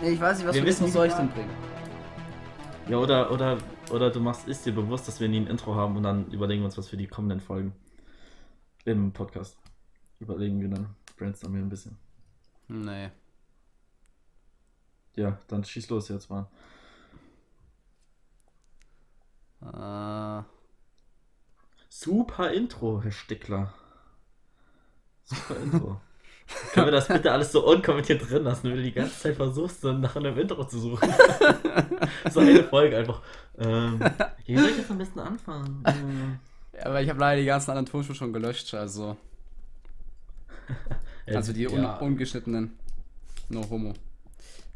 Nee, ich weiß nicht, was Wir für wissen soll ich denn bringen? Ja, oder, oder, oder du machst, ist dir bewusst, dass wir nie ein Intro haben und dann überlegen wir uns was für die kommenden Folgen im Podcast. Überlegen wir dann, brainstormen wir ein bisschen. Nee. Ja, dann schieß los jetzt mal. Äh, Super Intro, Herr Stickler. Super Intro. Können wir das bitte alles so unkommentiert drin lassen, wenn du die ganze Zeit versuchst, so nach einem Intro zu suchen? so eine Folge einfach. Ähm, wie soll ich jetzt am besten anfangen? Ähm, ja, aber ich habe leider die ganzen anderen Tonspuren schon gelöscht, also. Also die un ja, ungeschnittenen. No homo.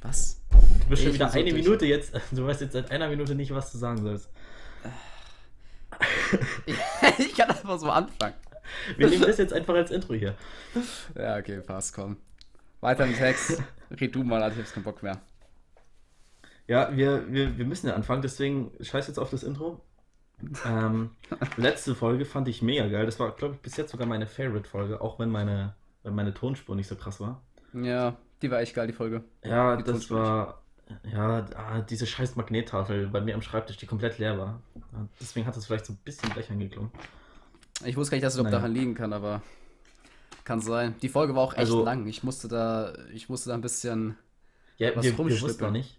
Was? Du bist schon wieder so eine durch. Minute jetzt. Du weißt jetzt seit einer Minute nicht, was du sagen sollst. ich kann einfach so anfangen. Wir nehmen das jetzt einfach als Intro hier. Ja, okay, passt, komm. Weiter im Text. Red du mal, also ich hab keinen Bock mehr. Ja, wir, wir, wir müssen ja anfangen, deswegen scheiß jetzt auf das Intro. Ähm, letzte Folge fand ich mega geil. Das war, glaube ich, bis jetzt sogar meine Favorite-Folge, auch wenn meine, wenn meine Tonspur nicht so krass war. Ja, die war echt geil, die Folge. Ja, Die das Tonspur war. Ja, ah, diese scheiß Magnettafel bei mir am Schreibtisch, die komplett leer war. Deswegen hat es vielleicht so ein bisschen blechern geklungen. Ich wusste gar nicht, dass es Naja. daran liegen kann, aber kann sein. Die Folge war auch echt Also- lang. Ich musste da, ich musste da ein bisschen. Ja, Was wir, wir wussten noch nicht.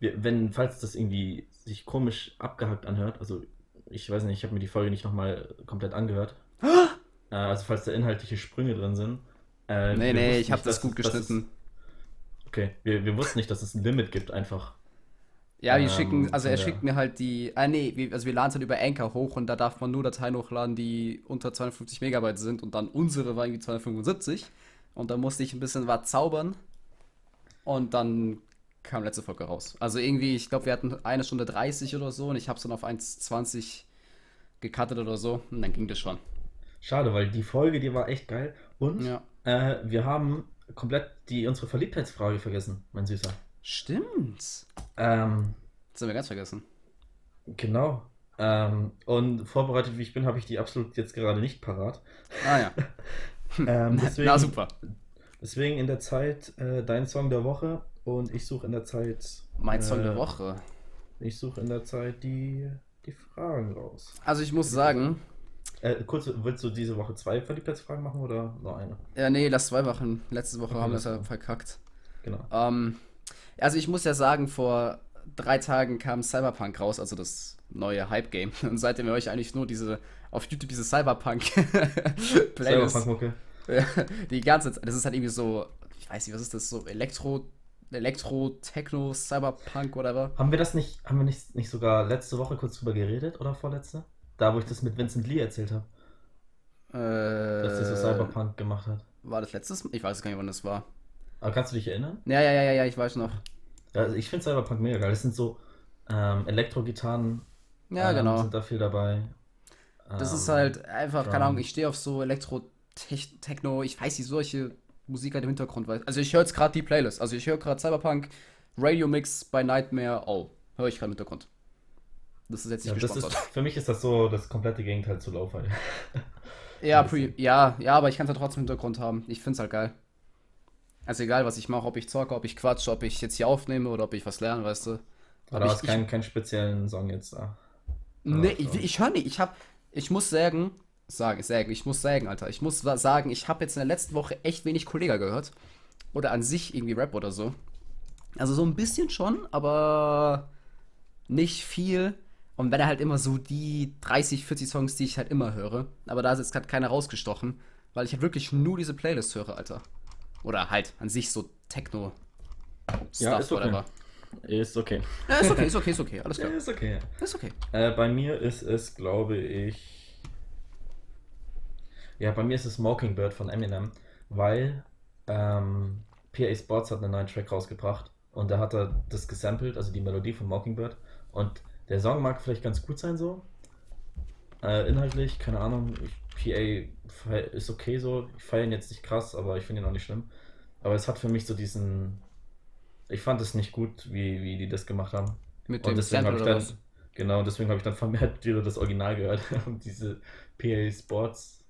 Wir, wenn, falls das irgendwie sich komisch abgehackt anhört, also ich weiß nicht, ich habe mir die Folge nicht nochmal komplett angehört. äh, also falls da inhaltliche Sprünge drin sind. Äh, Nee, nee, ich habe das gut es- dass es- geschnitten. Okay, wir, wir wussten nicht, dass es ein Limit gibt, einfach. Ja, die Ähm, schicken, also er der- schickt mir halt die, ah nee, wir, also wir laden es halt über Anchor hoch und da darf man nur Dateien hochladen, die unter 250 Megabyte sind und dann unsere war irgendwie 275 und da musste ich ein bisschen was zaubern und dann kam letzte Folge raus. Also irgendwie, ich glaube, wir hatten eine Stunde 30 oder so und ich habe es dann auf 1,20 gecuttet oder so und dann ging das schon. Schade, weil die Folge, die war echt geil. Und Ja. äh, wir haben komplett die, unsere Verliebtheitsfrage vergessen, mein Süßer. Stimmt. Ähm, Das haben wir ganz vergessen. genau. Ähm, und vorbereitet wie ich bin, habe ich die absolut jetzt gerade nicht parat. Ah ja. Ähm, deswegen, Na super. deswegen in der Zeit äh, dein Song der Woche und ich suche in der Zeit. Mein Song äh, der Woche. Ich suche in der Zeit die, die Fragen raus. Also ich muss sagen, Äh, kurz, willst du diese Woche zwei Verliebtheitsfragen machen oder nur eine? ja nee, lass zwei Wochen. Letzte Woche Okay, haben wir es ja verkackt. Genau. Ähm, also ich muss ja sagen, vor drei Tagen kam Cyberpunk raus, also das neue Hype-Game. Und seitdem höre ich eigentlich nur diese, auf YouTube diese Cyberpunk-Playlist. Cyberpunk-Mucke. Die ganze Zeit. Das ist halt irgendwie so, ich weiß nicht, was ist das, so Elektro, Elektro, Techno, Cyberpunk, whatever. Haben wir das nicht, haben wir nicht, nicht sogar letzte Woche kurz drüber geredet oder vorletzte? Da, wo ich das mit Vincent Lee erzählt habe, dass der so Äh, Cyberpunk gemacht hat. War das letztes Mal? Ich weiß gar nicht, wann das war. Aber kannst du dich erinnern? Ja, ja, ja, ja, ja, ich weiß noch. Ja, also ich finde Cyberpunk mega geil. Das sind so ähm, Elektro-Gitarren, Ja, ähm, genau. sind da viel dabei. Das Ähm, ist halt einfach, keine Drum. Ahnung, ich stehe auf so Elektro, Tech, Techno, ich weiß nicht, solche Musik halt im Hintergrund. Weil, also ich höre jetzt gerade die Playlist. Also ich höre gerade Cyberpunk, Radio Mix bei Nightmare, oh, höre ich gerade im Hintergrund. Das ist jetzt Ja, nicht ist, gesponsert. für mich ist das so das komplette Gegenteil zu Lo-Fi. Ja, ja, ja, aber ich kann es ja trotzdem im Hintergrund haben. Ich finde es halt geil. Also egal, was ich mache, ob ich zocke, ob ich quatsche, ob ich jetzt hier aufnehme oder ob ich was lerne, weißt du. Aber du ich- hast keinen, keinen speziellen Song jetzt da. Nee, ich, ich höre nicht. Ich hab, ich muss sagen, sagen, sagen, ich muss sagen, Alter, ich muss sagen, ich habe jetzt in der letzten Woche echt wenig Kollega gehört. Oder an sich irgendwie Rap oder so. Also so ein bisschen schon, aber nicht viel. Und wenn er halt immer so die 30, 40 Songs, die ich halt immer höre. Aber da ist jetzt gerade keiner rausgestochen, weil ich halt wirklich nur diese Playlist höre, Alter. Oder halt an sich so Techno. Ja, ist okay. whatever. Ist okay. Ja, ist okay, ist okay, ist okay, alles klar. Ist okay. Ist okay. Äh, bei mir ist es, glaube ich. Ja, bei mir ist es Mockingbird von Eminem, weil ähm, PA Sports hat einen neuen Track rausgebracht und da hat er das gesampelt, also die Melodie von Mockingbird. Und der Song mag vielleicht ganz gut sein so. Äh, inhaltlich, keine Ahnung. Ich, PA ist okay so. Ich feiere ihn jetzt nicht krass, aber ich finde ihn auch nicht schlimm. Aber es hat für mich so diesen. Ich fand es nicht gut, wie, wie die das gemacht haben. Mit Und dem Sample ich oder dann, was? genau, deswegen habe ich dann vermehrt wieder das Original gehört und diese PA Sports.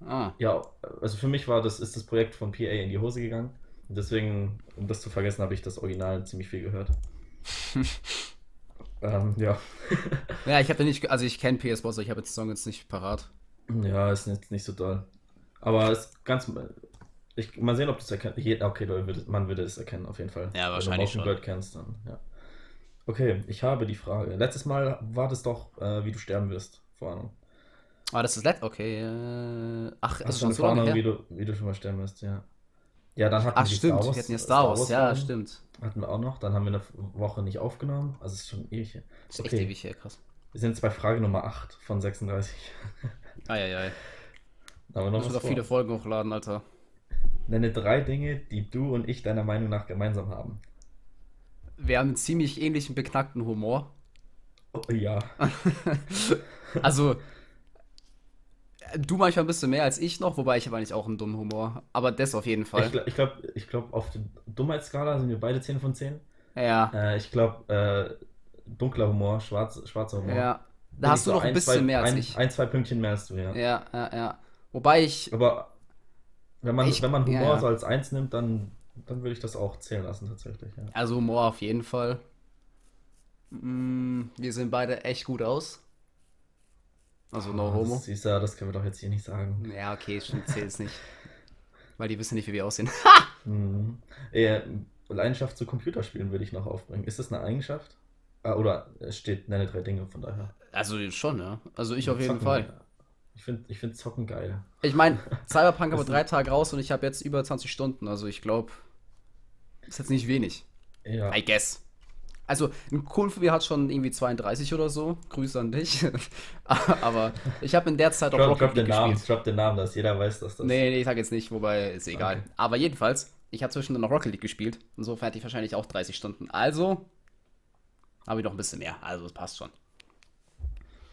Ah. Ja, also für mich war das, ist das Projekt von PA in die Hose gegangen. deswegen, um das zu vergessen, habe ich das Original ziemlich viel gehört. ähm, ja. Ja, ich habe nicht, also ich kenne PS Boss, ich habe jetzt den Song jetzt nicht parat. Ja, ist jetzt nicht so doll. Aber es ist ganz. Ich, mal sehen, ob du es erkennst. Okay, man würde es erkennen, auf jeden Fall. Ja, wahrscheinlich Wenn du Mockingbird kennst, dann, ja. Okay, ich habe die Frage. Letztes Mal war das doch, äh, wie du sterben wirst. Vor Ahnung. Ah, das ist let okay. Äh, ach, ist schon so lange wie du, wie du schon mal sterben wirst, ja. Ja, dann hatten ach, wir stimmt, Star Wars, wir hatten ja Star Wars, Star Wars ja, stimmt. Hatten wir auch noch, dann haben wir eine Woche nicht aufgenommen, also es ist schon ewig. Das ist okay. echt ewig her, krass. Wir sind jetzt bei Frage Nummer 8 von 36. Eieiei. Da haben wir noch was viele Folgen hochladen, Alter. Nenne drei Dinge, die du und ich deiner Meinung nach gemeinsam haben. Wir haben einen ziemlich ähnlichen beknackten Humor. Oh, ja. also, du manchmal ein bisschen mehr als ich noch, wobei ich habe eigentlich auch einen dummen Humor. Aber das auf jeden Fall. Ich glaube, ich glaub, auf der Dummheitsskala sind wir beide 10 von 10. Ja. Äh, ich glaube, äh, dunkler Humor, schwarz, schwarzer Humor. Ja. Da hast du so noch ein bisschen zwei, mehr als ein, ich. Ein, zwei Pünktchen mehr als du, ja. Ja, ja, ja. Wobei ich. Aber wenn man, Ich- wenn man Humor ja, ja. so als eins nimmt, dann, dann würde ich das auch zählen lassen, tatsächlich. Ja. Also Humor auf jeden Fall. Mm, wir sehen beide echt gut aus. Also no Ah, homo. Das, siehst du, das können wir doch jetzt hier nicht sagen. Ja, okay, stimmt, zählt's nicht. Weil die wissen nicht, wie wir aussehen. Mhm. Äh, Leidenschaft zu Computerspielen würde ich noch aufbringen. Ist das eine Eigenschaft? Ah, oder es steht, nenne drei Dinge, von daher. Also schon, ja. Also ich auf jeden Zocken, Fall. Ich finde ich find Zocken geil. Ich meine, Cyberpunk aber drei Tage raus und ich habe jetzt über 20 Stunden. Also ich glaube, ist jetzt nicht wenig. Ja. I guess. Also ein Kumpel von mir hat schon irgendwie 32 oder so. Grüße an dich. aber ich habe in der Zeit auch Drop, Rocket drop den League Namen, gespielt. drop den Namen, dass jeder weiß, dass das. Nee, nee, ich sag jetzt nicht, wobei ist egal. Okay. Aber jedenfalls, ich habe zwischendurch noch Rocket League gespielt. Insofern hatte ich wahrscheinlich auch 30 Stunden. Also habe ich noch ein bisschen mehr. Also es passt schon.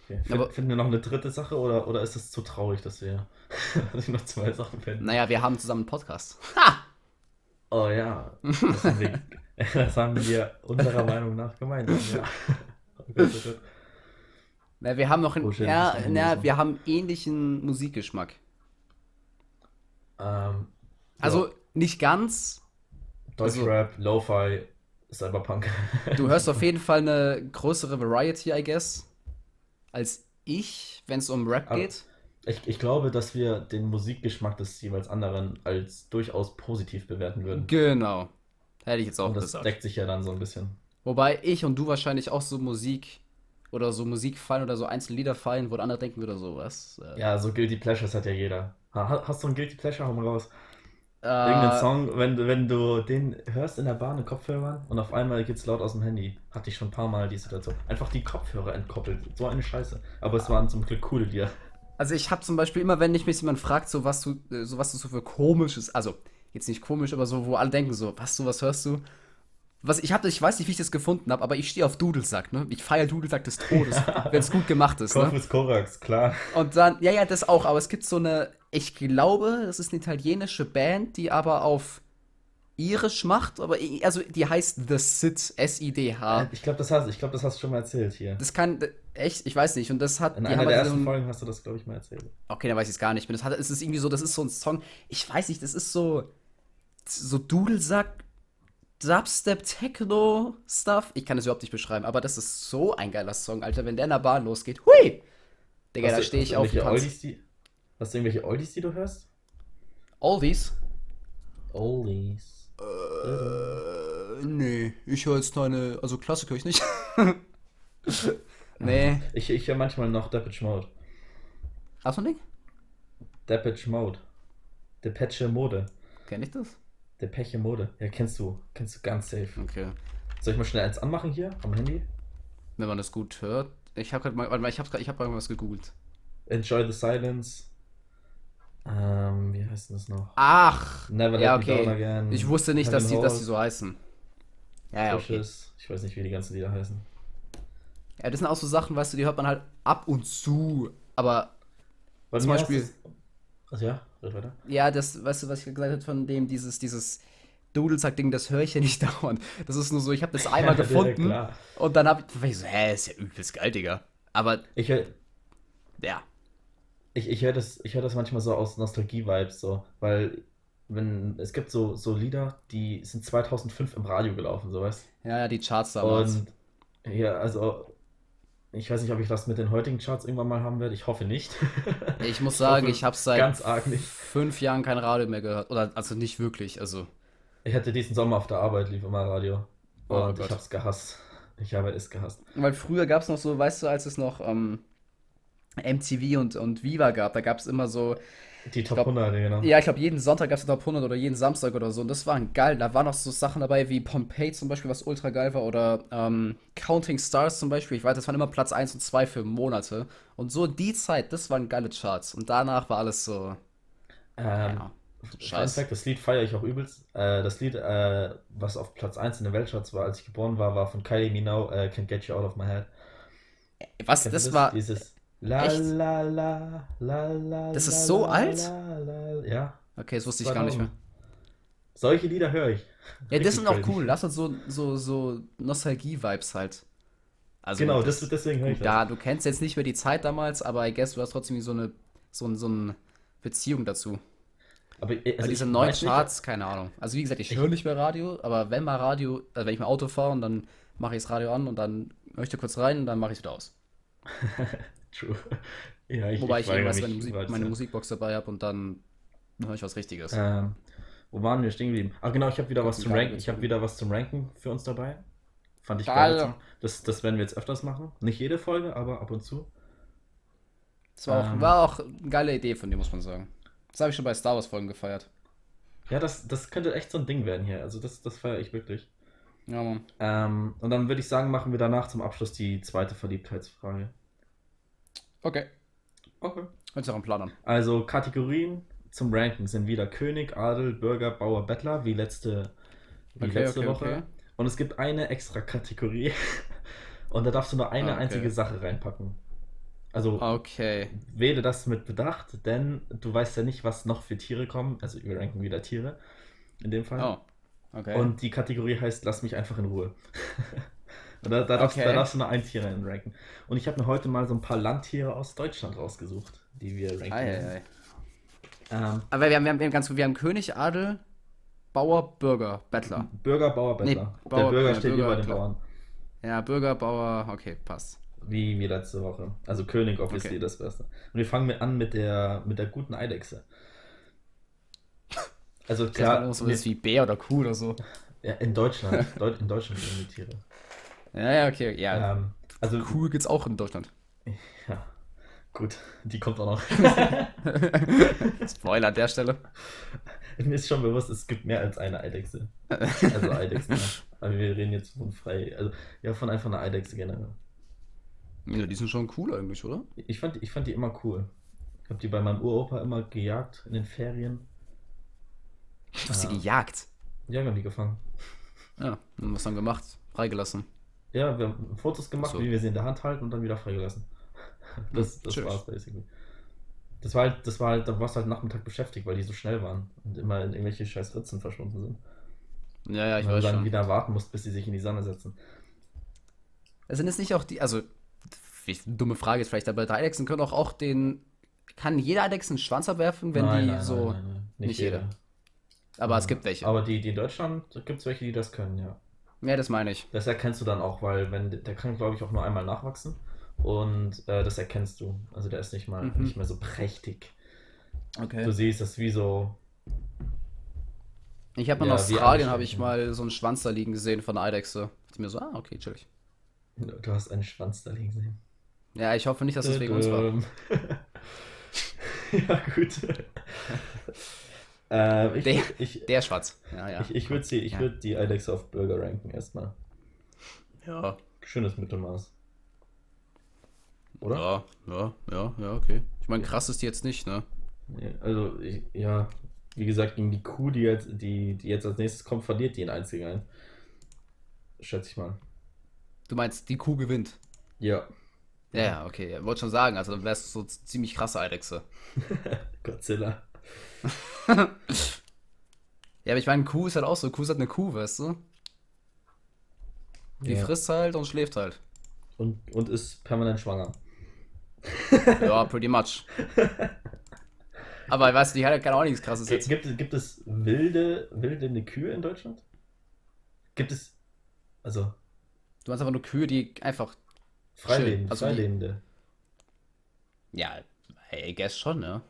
Okay. Find, Aber- finden wir noch eine dritte Sache oder, oder ist es zu traurig, dass wir noch zwei Sachen finden? Naja, wir haben zusammen einen Podcast. Ha! Oh ja, das haben wir, das haben wir unserer Meinung nach gemeinsam. Ja. Oh oh. Na, wir haben noch einen, Oh, na, so. wir haben ähnlichen Musikgeschmack. Ähm, Also ja, nicht ganz. Deutschrap, Lo-Fi, Cyberpunk. Du hörst auf jeden Fall eine größere Variety, I guess, als ich, wenn es um Rap Aber- geht. Ich, ich glaube, dass wir den Musikgeschmack des jeweils anderen als durchaus positiv bewerten würden. Genau. Hätte ich jetzt auch Und das gesagt. deckt sich ja dann so ein bisschen. Wobei ich und du wahrscheinlich auch so Musik oder so Musik fallen oder so einzelne Lieder fallen, wo andere denken oder sowas. Äh, Ja, so Guilty Pleasures hat ja jeder. Ha- Hast du einen Guilty Pleasure? Hau mal raus. äh, Irgendeinen Song, wenn, du- wenn du den hörst in der Bahn in Kopfhörern und auf einmal geht's laut aus dem Handy. Hatte ich schon ein paar Mal die Situation. Einfach die Kopfhörer entkoppelt. So eine Scheiße. Aber es waren zum Glück coole Lieder. Also ich habe zum Beispiel immer, wenn mich jemand fragt, so was du, äh, so was du so für komisches, also jetzt nicht komisch, aber so, wo alle denken so, was du, was hörst du? Was ich habe, ich weiß nicht, wie ich das gefunden habe, aber ich stehe auf Dudelsack, ne? Ich feiere Dudelsack des Todes, wenn es gut gemacht ist, ne? Corpus Corax, klar. Und dann, ja, ja, das auch, aber es gibt so eine, ich glaube, das ist eine italienische Band, die aber auf irisch macht, aber also die heißt The Sid, S-I-D-H. Ich glaube, das, hast- ich das hast du schon mal erzählt hier. Das kann, echt, ich weiß nicht, und das hat, In einer der halt so ersten ein- Folgen hast du das, glaube ich, mal erzählt. Okay, dann weiß ich es gar nicht mehr. Das hat, es ist irgendwie so, das ist so ein Song, ich weiß nicht, das ist so, so Dudelsack, Dubstep, Techno, Stuff. Ich kann das überhaupt nicht beschreiben, aber das ist so ein geiler Song, Alter. Wenn der in der Bahn losgeht, hui! Digga, Hast da stehe ich auf. Oldies, die, Hast du irgendwelche Oldies, die du hörst? Oldies? Oldies. Äh, nee, ich höre jetzt keine, also Klassik höre ich nicht. nee. Ich, ich höre manchmal noch Depeche Mode. Hast du ein Ding? Depeche Mode. Depeche Mode. Kenn ich das? Depeche Mode. Ja, kennst du. Kennst du ganz safe. Okay. Soll ich mal schnell eins anmachen hier am Handy? Wenn man das gut hört. Ich habe gerade mal, warte mal, ich habe ich hab gerade mal was gegoogelt. Enjoy the Silence. Ähm, wie heißt denn das noch? Ach! Never ja, Let Me Down okay. Again. Ich wusste nicht, dass die, dass die so heißen. Ja, ja, okay. Ich weiß nicht, wie die ganzen Lieder heißen. Ja, das sind auch so Sachen, weißt du, die hört man halt ab und zu. Aber Bei Zum Beispiel- du's- Also ja, weiter. ja, das, weißt du, was ich gesagt habe von dem, dieses, dieses Dudelsack-Ding, das höre ich ja nicht dauernd. Das ist nur so, ich habe das einmal Ja, gefunden klar. und dann habe ich, ich so, hä, ist ja übelst geil, Digga. Aber, Ich höre ja. ich, ich hör das, ich hör das manchmal so aus Nostalgie-Vibes, so, weil wenn es gibt so, so Lieder, die sind 2005 im Radio gelaufen, so weißt Ja, ja, die Charts damals. Und ja, also ich weiß nicht, ob ich das mit den heutigen Charts irgendwann mal haben werde. Ich hoffe nicht. Ich muss sagen, ich habe seit fünf Jahren kein Radio mehr gehört. Oder also nicht wirklich. Also Ich hatte diesen Sommer auf der Arbeit, lief immer Radio. Oh Und Gott. ich hab's gehasst. Ich habe es gehasst. Weil früher gab es noch so, weißt du, als es noch ähm, MTV und, und Viva gab, da gab es immer so, Die Top glaub- 100, genau. ja, ich glaube, jeden Sonntag gab es Top 100 oder jeden Samstag oder so. Und das waren geil. Da waren noch so Sachen dabei wie Pompeii zum Beispiel, was ultra geil war. Oder ähm, Counting Stars zum Beispiel. Ich weiß, das waren immer Platz 1 und 2 für Monate. Und so die Zeit, das waren geile Charts. Und danach war alles so, Ähm, ja, Fun scheiß. Fact, das Lied feiere ich auch übelst. Äh, das Lied, äh, was auf Platz 1 in den Weltcharts war, als ich geboren war, war von Kylie Minogue, äh, Can't Get You Out of My Head. Was, du das war, Dieses La Echt? la la la la Das ist so alt? Ja. okay, das wusste ich gar nicht mehr. Solche Lieder höre ich. Ja, das Richtig sind auch cool. Lass uns so, so, so Nostalgie-Vibes halt. Also, Genau, das, deswegen höre ich das. Ja, du kennst jetzt nicht mehr die Zeit damals, aber I guess du hast trotzdem so eine, so, so eine Beziehung dazu. Aber Weil also diese neuen weiß nicht, Charts, keine Ahnung. Also wie gesagt, ich Ich- höre nicht mehr Radio, aber wenn mal Radio, also wenn ich mal Auto fahre und dann mache ich das Radio an und dann da kurz rein und dann mache ich es wieder aus. True. Ja, ich, Wobei ich, weigere irgendwas meine, Musik, meine Musikbox dabei habe und dann höre ich was Richtiges. Ähm, wo waren wir stehen geblieben? Ah, genau, ich habe wieder was zum Ranken. Ich habe wieder was zum Ranken für uns dabei. Fand ich Geil. geil. Das, das werden wir jetzt öfters machen. Nicht jede Folge, aber ab und zu. Das war auch, ähm, war auch eine geile Idee von dir, muss man sagen. Das habe ich schon bei Star Wars Folgen gefeiert. Ja, das, das könnte echt so ein Ding werden hier. Also das, das feiere ich wirklich. Ja, Mann. Ähm, und dann würde ich sagen, machen wir danach zum Abschluss die zweite Verliebtheitsfrage. Okay. Okay. Hört sich auch einen Plan an. Also Kategorien zum Ranken sind wieder König, Adel, Bürger, Bauer, Bettler, wie letzte, wie Okay, letzte okay, Woche. okay. Und es gibt eine extra Kategorie. Und da darfst du nur eine Ah, einzige Sache reinpacken. Also Okay. wähle das mit Bedacht, denn du weißt ja nicht, was noch für Tiere kommen. Also wir ranken wieder Tiere in dem Fall. Oh. Okay. Und die Kategorie heißt Lass mich einfach in Ruhe. Da, da, darfst, Okay. da darfst du nur ein Tier ranken. Und ich habe mir heute mal so ein paar Landtiere aus Deutschland rausgesucht, die wir ranken. Ei. Ähm, Aber wir haben, wir haben, wir haben ganz wir haben König, Adel, Bauer, Bürger, Bettler. Bürger, Bauer, Bettler. Nee, Der Bauer, Bürger ja, steht Bürger, über den. Bauern. Ja, Bürger, Bauer, okay, passt. Wie, wie letzte Woche. Also König, obviously Okay. das Beste. Und wir fangen mit an mit der, mit der guten Eidechse. Also Klar, so ist wie Bär oder Kuh oder so. ja, in Deutschland. Deut in Deutschland leben die Tiere. Ja, ja, okay, ja. Ähm, also, Kuh gibt's auch in Deutschland. ja, gut, die kommt auch noch. Spoiler an der Stelle. Mir ist schon bewusst, es gibt mehr als eine Eidechse. Also Eidechsen. ja. Aber wir reden jetzt von frei, also ja, von einfach einer Eidechse generell. Ja, die sind schon cool eigentlich, oder? Ich fand, ich fand die immer cool. Ich habe die bei meinem Uropa immer gejagt in den Ferien. Du hast sie Ja. gejagt. Ja, wir haben die gefangen. Ja, und was dann gemacht? Freigelassen. Ja, wir haben Fotos gemacht, So. wie wir sie in der Hand halten und dann wieder freigelassen. Das, das tschüss. war's basically. Das war halt, das war halt, da warst du halt Nachmittag beschäftigt, weil die so schnell waren und immer in irgendwelche scheiß Ritzen verschwunden sind. Ja, ja, ich und weiß dann schon. wieder warten musst, bis sie sich in die Sonne setzen. Sind es nicht auch die, also, dumme Frage jetzt vielleicht, aber Eidechsen können auch, auch den, kann jeder Eidechsen einen Schwanz abwerfen, wenn Nein, die nein, so, nein, nein. nicht jeder. aber es gibt welche. Aber die, die in Deutschland, gibt es welche, die das können, ja. Ja, das meine ich. Das erkennst du dann auch, weil wenn der kann, glaube ich, auch nur einmal nachwachsen. Und äh, das erkennst du. Also der ist nicht mal Mhm. nicht mehr so prächtig. Okay. Du siehst, das wie so. Ich habe mal Ja, in wie Australien habe ich mal so einen Schwanz da liegen gesehen von einer Eidechse. Ich mir so, ah, okay, chillig. Du hast einen Schwanz da liegen sehen. Ja, ich hoffe nicht, dass das wegen uns war. Ja, gut. ähm, ich Der- ich, Der Schwanz. Ja, ja. ich, ich würde sie, ich Ja. würd die Alexa auf Burger ranken erstmal. ja. Schönes Mittelmaß. Oder? Ja, ja, ja, ja, okay. Ich meine, krass ist die jetzt nicht, ne? Ja, Also, ich, ja, wie gesagt, gegen die Kuh, die jetzt, die, die jetzt als nächstes kommt, verliert die einen einzigen ein. Schätze ich mal. Du meinst, die Kuh gewinnt. Ja. Ja, ja, okay. Ja, wollte schon sagen, also dann wärst du so ziemlich krasse Eidechse. Godzilla. Ja, aber ich meine, Kuh ist halt auch so. Kuh ist halt eine Kuh, weißt du? Die Ja. frisst halt und schläft halt. Und, und ist permanent schwanger. Ja, pretty much. Aber ich weiß, die hat ja auch nichts krasses jetzt. Gibt, es- gibt es wilde, wilde Kühe in Deutschland? Gibt es. Also, Du hast einfach nur Kühe, die einfach. Freilebende, Also die- Freilebende. Ja, I guess schon, ne?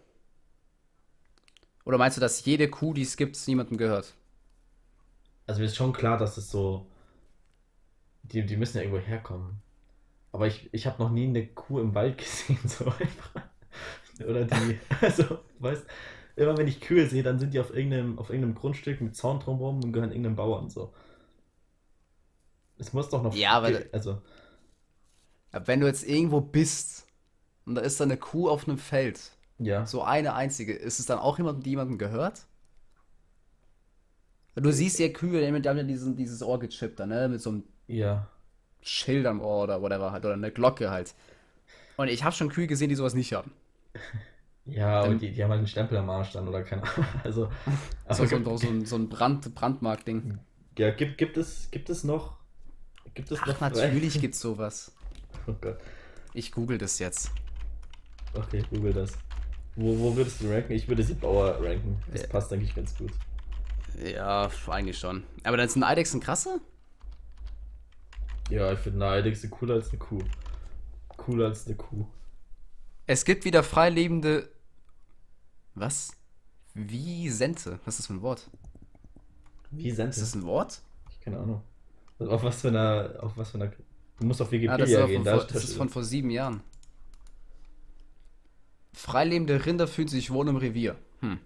Oder meinst du, dass jede Kuh, die es gibt, niemandem gehört? Also, mir ist schon klar, dass es so. Die, die müssen ja irgendwo herkommen. Aber ich, ich habe noch nie eine Kuh im Wald gesehen, so einfach. Oder die. Also, weißt immer wenn ich Kühe sehe, dann sind die auf irgendeinem, auf irgendeinem Grundstück mit Zaun drumherum und gehören irgendeinem Bauern so. Es muss doch noch. Ja, aber- ge- Also, wenn du jetzt irgendwo bist und da ist da eine Kuh auf einem Feld, ja. so eine einzige, ist es dann auch jemandem, die jemandem gehört? Du siehst ja Kühe, die haben ja diesen, dieses Ohr gechippt da, ne? Mit so einem Ja. Schild am Ohr oder whatever halt, oder eine Glocke halt. Und ich habe schon Kühe gesehen, die sowas nicht haben. Ja, Dann- und die, die haben halt einen Stempel am Arsch dann oder keine Ahnung. Also, So, so, so, so ein, so ein Brand, Brandmark-Ding. ja, gibt, gibt, es, gibt es noch. Gibt es Ach, noch natürlich gibt's sowas. Oh Gott. Ich google das jetzt. Okay, google das. Wo, wo würdest du ranken? Ich würde sie Bauer ranken. Das Ja. passt eigentlich ganz gut. Ja, eigentlich schon. Aber dann ist ein Eidechsen krasser? Ja, ich finde eine Eidechse cooler als eine Kuh. Cooler als eine Kuh. Es gibt wieder freilebende. Was? Wiesente. Was ist das für ein Wort? Wie Ist Sense? das ein Wort? Keine Ahnung. Auf was für einer. Auf was für einer. Du musst auf Ah, Wikipedia das ist, auch gehen. von, da vor, das ist von vor sieben Jahren. Freilebende Rinder fühlen sich wohl im Revier. Hm.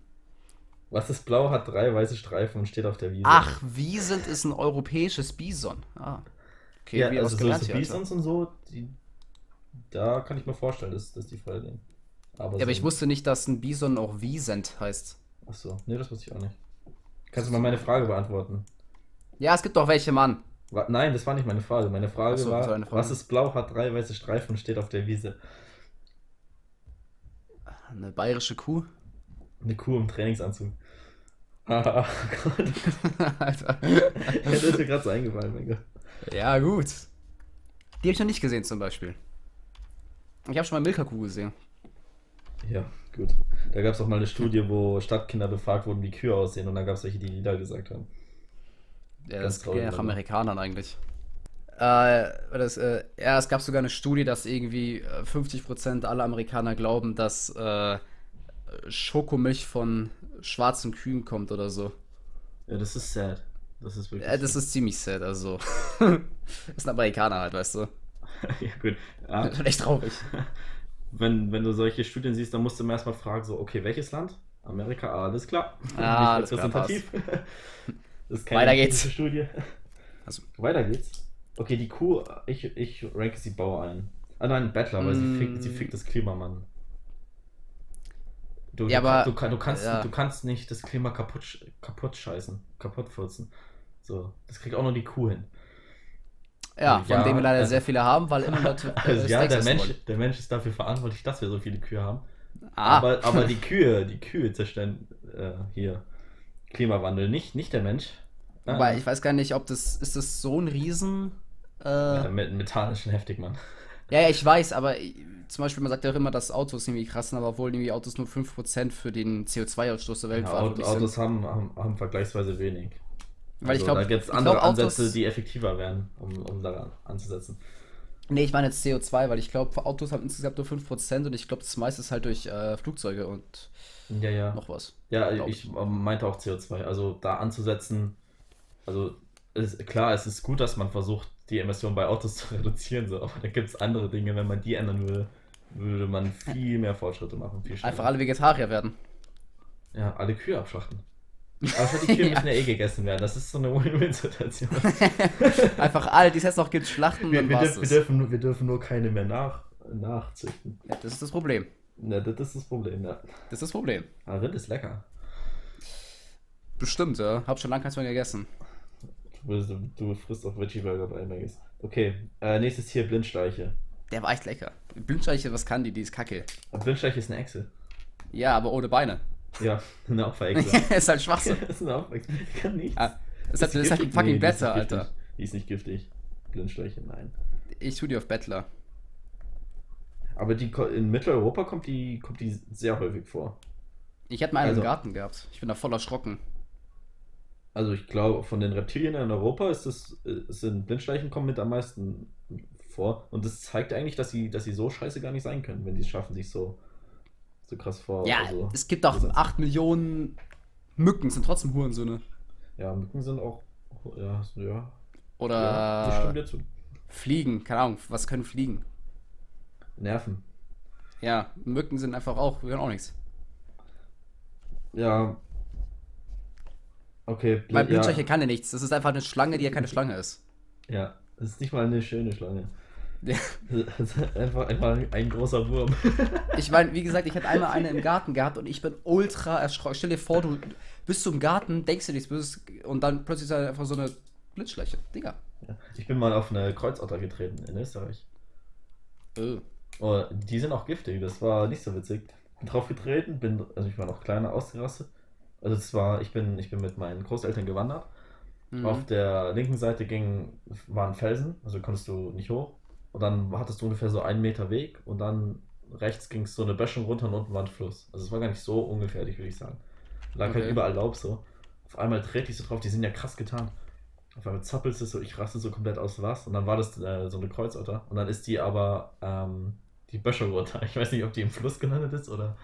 Was ist blau, hat drei weiße Streifen und steht auf der Wiese. Ach, Wiesent ist ein europäisch Bison. Ah. Okay, ja, wie also so, so. Bisons und so, die, da kann ich mir vorstellen, dass, dass die frei leben. Aber, Ja, aber so, ich wusste nicht, dass ein Bison auch Wiesent heißt. Achso, nee, das wusste ich auch nicht. Kannst du mal meine Frage beantworten? Ja, es gibt doch welche, Mann. Nein, das war nicht meine Frage. Meine Frage Ach so, war, Frage. was ist blau, hat drei weiße Streifen und steht auf der Wiese? Eine bayerische Kuh. Eine Kuh im Trainingsanzug. Ah, Gott. Alter. Das ist mir gerade so eingefallen, mein Gott. Ja, gut. Die habe ich noch nicht gesehen, zum Beispiel. Ich habe schon mal Milka-Kuh gesehen. Ja, gut. Da gab es auch mal eine Studie, wo Stadtkinder befragt wurden, wie Kühe aussehen und dann gab es welche, die Lieder gesagt haben. Ja, Ganz das geht nach. Amerikanern eigentlich. Äh, das, äh, ja, es gab sogar eine Studie, dass irgendwie äh, 50% aller Amerikaner glauben, dass äh, Schokomilch von schwarzen Kühen kommt oder so. Ja, das ist sad. Das ist wirklich Ja, das sad. ist ziemlich sad, also. ist ein Amerikaner halt, weißt du. ja, gut. Das ist echt traurig. wenn, wenn du solche Studien siehst, dann musst du mir erstmal fragen, so, okay, welches Land? Amerika, ah, alles klar. Ah, Nicht klar, das ist keine Weiter geht's. Studie. Also- Weiter geht's. Okay, die Kuh, ich, ich ranke sie Bauer ein. Ah nein, Bettler, weil sie, Mm. fickt, sie fickt das Klima, Mann. Du, Ja, du, aber- du, du, kannst, ja. du kannst nicht das Klima kaputt, kaputt scheißen, kaputt furzen. So, das kriegt auch nur die Kuh hin. Ja, von Ja, dem wir leider also- sehr viele haben, weil immer Leute Also ja, der Mensch, wollen. der Mensch ist dafür verantwortlich, dass wir so viele Kühe haben. Ah, Aber, aber die Kühe, die Kühe zerstören äh, hier Klimawandel, nicht, nicht der Mensch. aber Ah, ich weiß gar nicht, ob das, ist das so ein Riesen... Äh, mit, Methan ist schon heftig, Mann. Ja, ja, ich weiß, aber ich- zum Beispiel, man sagt ja auch immer, dass Autos irgendwie krass sind, aber obwohl irgendwie Autos nur 5% für den CO2-Ausstoß der Welt Ja, Auto, verantwortlich sind. Autos haben, haben, haben vergleichsweise wenig. Weil ich Also, glaube, da gibt es ich andere glaub, Autos, Ansätze, die effektiver wären, um, um daran anzusetzen. Nee, ich meine jetzt CO2, weil ich glaube, Autos haben insgesamt nur 5% und ich glaube, das meiste ist halt durch äh, Flugzeuge und Ja, ja. noch was. Ja, ich ähm, meinte auch CO2. Also da anzusetzen, also es, klar, es ist gut, dass man versucht, die Emissionen bei Autos zu reduzieren, so, aber da gibt es andere Dinge, wenn man die ändern würde, würde man viel mehr Fortschritte machen. Einfach alle Vegetarier werden. Ja, alle Kühe abschlachten. Aber die Kühe Ja. müssen ja eh gegessen werden. Das ist so eine Win-Win-Situation. Einfach alle, die es jetzt noch gibt, schlachten und wir, dann wir, dürfen, wir, dürfen, nur- wir dürfen nur keine mehr nach, nachzüchten. Ja, das ist das Problem. Ja, das ist das Problem, ja. Das ist das Problem. Aber Rind ist lecker. Bestimmt, ja. Hab schon lange keins mehr gegessen. Du, du, frisst auch Veggie-Burger bei Maggis. Okay, äh, nächstes hier Blindschleiche. Der war echt lecker. Blindschleiche, was kann die? Die ist kacke. Aber Blindschleiche ist eine Echse. Ja, aber ohne Beine. Ja, eine Opferechse. ist halt Schwachsinn. das ist eine Opferechse. Die kann nichts. Ah, ist halt, ist halt ein fucking Nee, nicht Alter. Die ist nicht giftig. Blindschleiche, nein. Ich tu die auf Bettler. Aber die in Mitteleuropa kommt die, kommt die sehr häufig vor. Ich hätte mal einen Also- im Garten gehabt. Ich bin da voll erschrocken. Also ich glaube, von den Reptilien in Europa ist das, äh, sind Blindschleichen kommen mit am meisten vor. Und das zeigt eigentlich, dass sie, dass sie so scheiße gar nicht sein können, wenn die es schaffen, sich so, so krass vor. Ja, also, es gibt besetzen. 8 Millionen Mücken, sind trotzdem Hurensöhne. ja, Mücken sind auch. Ja, ja. ja das Oder stimmt dir zu. Fliegen, keine Ahnung, was können Fliegen? Nerven. Ja, Mücken sind einfach auch, wir können auch nichts. Ja. Okay, Bl- Weil Blindschleiche ja, kann ja nichts. Das ist einfach eine Schlange, die ja keine Schlange ist. ja, das ist nicht mal eine schöne Schlange. Ja. Das ist einfach, einfach ein großer Wurm. Ich meine, wie gesagt, ich hatte einmal eine im Garten gehabt und ich bin ultra erschrocken. Stell dir vor, du bist du im Garten, denkst dir nichts Böses und dann plötzlich ist da einfach so eine Blindschleiche. Digga. Ja. Ich bin mal auf eine Kreuzotter getreten in Österreich. Äh. Oh, die sind auch giftig, das war nicht so witzig. Bin drauf getreten, bin, also ich war noch kleiner, ausgerastet. Also es war, ich bin, ich bin mit meinen Großeltern gewandert. Mhm. Auf der linken Seite ging, waren Felsen, also konntest du nicht hoch. Und dann hattest du ungefähr so einen Meter Weg und dann rechts ging es so eine Böschung runter und unten war ein Fluss. Also es war gar nicht so ungefährlich, würde ich sagen. Lag halt Okay. überall Laub so. Auf einmal trete ich so drauf, die sind ja krass getan. Auf einmal zappelst es so, ich raste so komplett aus was und dann war das äh, so eine Kreuzotter und dann ist die aber ähm, die Böschung runter. Ich weiß nicht, ob die im Fluss gelandet ist oder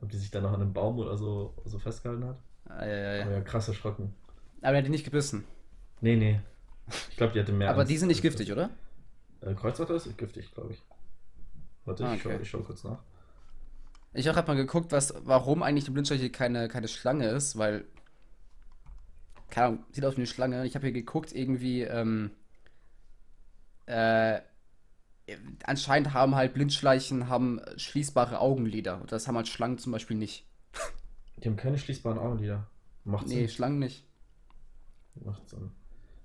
ob die sich dann noch an einem Baum oder so, so festgehalten hat. Ah, ja, ja, Aber ja. krass erschrocken. Aber er hat die nicht gebissen. Nee, nee. Ich glaube, die hatte mehr. Aber Angst die sind nicht giftig, oder? Äh, Kreuzotter ist giftig, glaube ich. Warte, Ah, okay. ich schau kurz nach. Ich habe mal geguckt, was, warum eigentlich die Blindschleiche keine, keine Schlange ist, weil. Keine Ahnung, sieht aus wie eine Schlange. Ich habe hier geguckt, irgendwie. Ähm, äh, anscheinend haben halt Blindschleichen haben schließbare Augenlider. Und das haben halt Schlangen zum Beispiel nicht. Die haben keine schließbaren Augenlider. Macht Nee, Sinn. Schlangen nicht. Macht Sinn.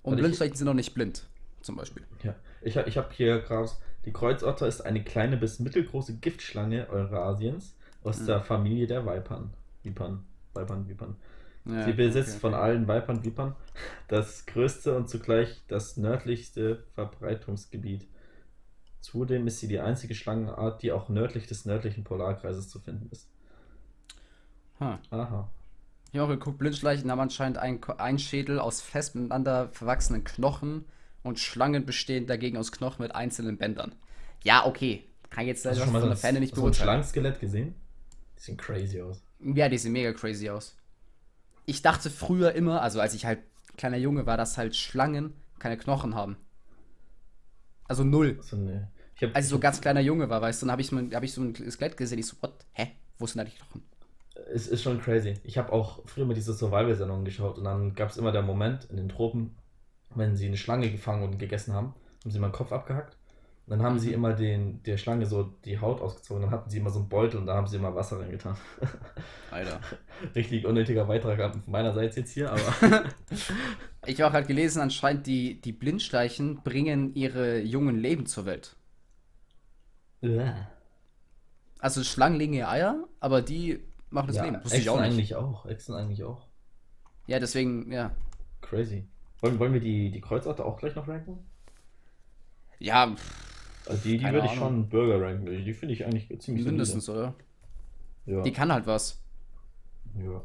Und Weil ich- Blindschleichen sind auch nicht blind, zum Beispiel. Ja, ich, ich habe hier gerade. Die Kreuzotter ist eine kleine bis mittelgroße Giftschlange Eurasiens aus Mhm. der Familie der Vipern. Vipern. Vipern, Vipern. Ja, Sie besitzt okay, von okay. allen Vipern, Vipern das größte und zugleich das nördlichste Verbreitungsgebiet. Zudem ist sie die einzige Schlangenart, die auch nördlich des nördlichen Polarkreises zu finden ist. Hm. Aha. Ich habe geguckt, Blindschleichen haben anscheinend einen, Schädel aus fest miteinander verwachsenen Knochen und Schlangen bestehen dagegen aus Knochen mit einzelnen Bändern. Ja, okay. Kann jetzt Hast leider du von schon mal der so Ferne ein, nicht so ein beurteilen. Schlangenskelett gesehen? Die sehen crazy aus. Ja, die sehen mega crazy aus. Ich dachte früher immer, also als ich halt kleiner Junge war, dass halt Schlangen keine Knochen haben. Also null. So eine, ich hab, Als ich so hab- ganz kleiner Junge war, weißt du, dann habe ich, so ein- hab ich so ein Skelett gesehen. Ich so, what? Hä? Wo sind da die Knochen? Es ist schon crazy. Ich habe auch früher mal diese Survival-Sendungen geschaut und dann gab es immer der Moment in den Tropen, wenn sie eine Schlange gefangen und gegessen haben, haben sie mal den Kopf abgehackt. Und dann haben sie immer den, der Schlange so die Haut ausgezogen. Dann hatten sie immer so einen Beutel und da haben sie immer Wasser reingetan. Alter. Richtig unnötiger Beitrag von meinerseits jetzt hier, aber Ich habe auch halt gelesen, anscheinend die, die Blindschleichen bringen ihre jungen Leben zur Welt. Also Schlangen legen ihr Eier, aber die machen das ja, Leben. Wusste ich auch nicht. eigentlich auch. Echsen eigentlich auch. Ja, deswegen, ja. Crazy. Wollen, wollen wir die, die Kreuzotter auch gleich noch ranken? Ja, pff, Also die, die würde ich schon Burger ranken. Die finde ich eigentlich ziemlich solide. mindestens, oder? Ja. Die kann halt was. ja.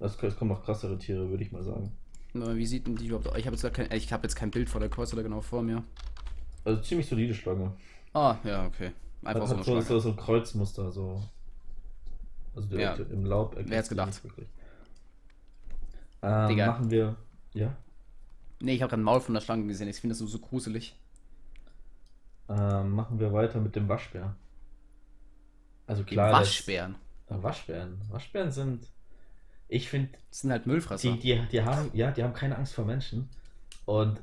Es, es kommen noch krassere Tiere, würde ich mal sagen. Wie sieht denn die überhaupt aus? Ich habe jetzt, kein, ich hab jetzt kein Bild von der Kreuz oder genau vor mir. Also ziemlich solide Schlange. Ah, ja, okay. Einfach Hat, so hat so, so, ein Kreuzmuster, so. Also Ja. direkt im Laub. Wer hätt's sie gedacht? wirklich. Ähm, Digga. machen wir. Ja. Nee, ich habe gerade ein Maul von der Schlange gesehen. Ich finde das so, so gruselig. Ähm, machen wir weiter mit dem Waschbär. Also klar. das- Waschbären. Äh, Waschbären. Waschbären sind. Ich finde, Das sind halt Müllfresser. die, die, die haben, ja, die haben keine Angst vor Menschen. Und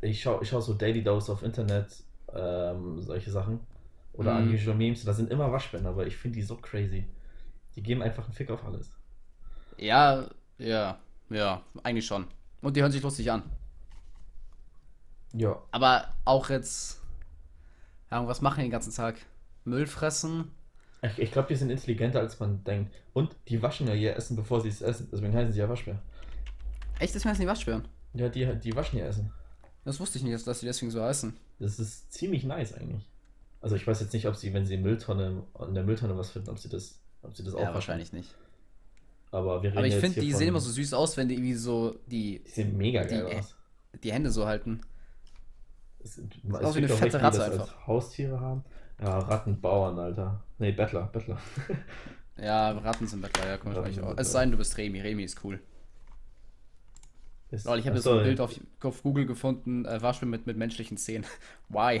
ich schaue ich schau so Daily Dose auf Internet, ähm, solche Sachen. Oder Mhm. unusual Memes, da sind immer Waschbären, aber ich finde die so crazy. Die geben einfach einen Fick auf alles. Ja, ja, ja, eigentlich schon. Und die hören sich lustig an. Ja. Aber auch jetzt. Ja, was machen die den ganzen Tag? Müll fressen? Ich, ich glaube, die sind intelligenter, als man denkt. Und die waschen ja ihr Essen, bevor sie es essen. Deswegen heißen sie ja Waschbär. Echt, das heißen die Waschbären? Ja, die, die waschen ihr Essen. Das wusste ich nicht, dass- die deswegen so heißen. Das ist ziemlich nice eigentlich. Also ich weiß jetzt nicht, ob sie, wenn sie Mülltonne, in der Mülltonne was finden, ob sie das, ob sie das auch Ja, waschen. wahrscheinlich nicht. Aber wir reden Aber ich finde, die von, sehen immer so süß aus, wenn die irgendwie so die, Die sehen mega geil die- aus. die Hände so halten. Es, es aus wie eine fette Ratte das als einfach. Haustiere haben. Ja, Rattenbauern, Alter. Nee, Bettler, Bettler. Ja, Ratten sind Bettler, ja, komm ich auch. Es sei denn, du bist Remi. Remi ist cool. Ist- Lol, ich habe jetzt Achso, ein Bild auf, auf Google gefunden, äh, Waschbär mit, mit menschlichen Zähnen. Why?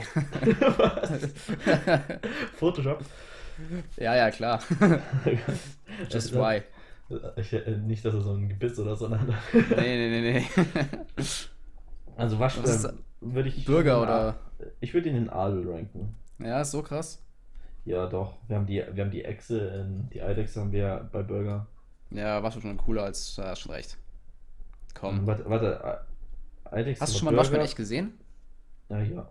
Photoshop. ja, ja, klar. Just why. Ich, äh, nicht, dass er so ein Gebiss oder so hat. Nee, nee, nee, nee. Also Was ist Waschbär würde ich. Bürger oder- Ich würde ihn in Adel ranken. Ja, ist so krass. Ja, doch. Wir haben die, wir haben die Echse, in, die Eidechse haben wir bei Burger. Ja, war schon cooler als, hast schon recht. Komm. Warte, warte. E- Eidechse Hast du schon mal einen Waschbär echt gesehen? Ja, ja.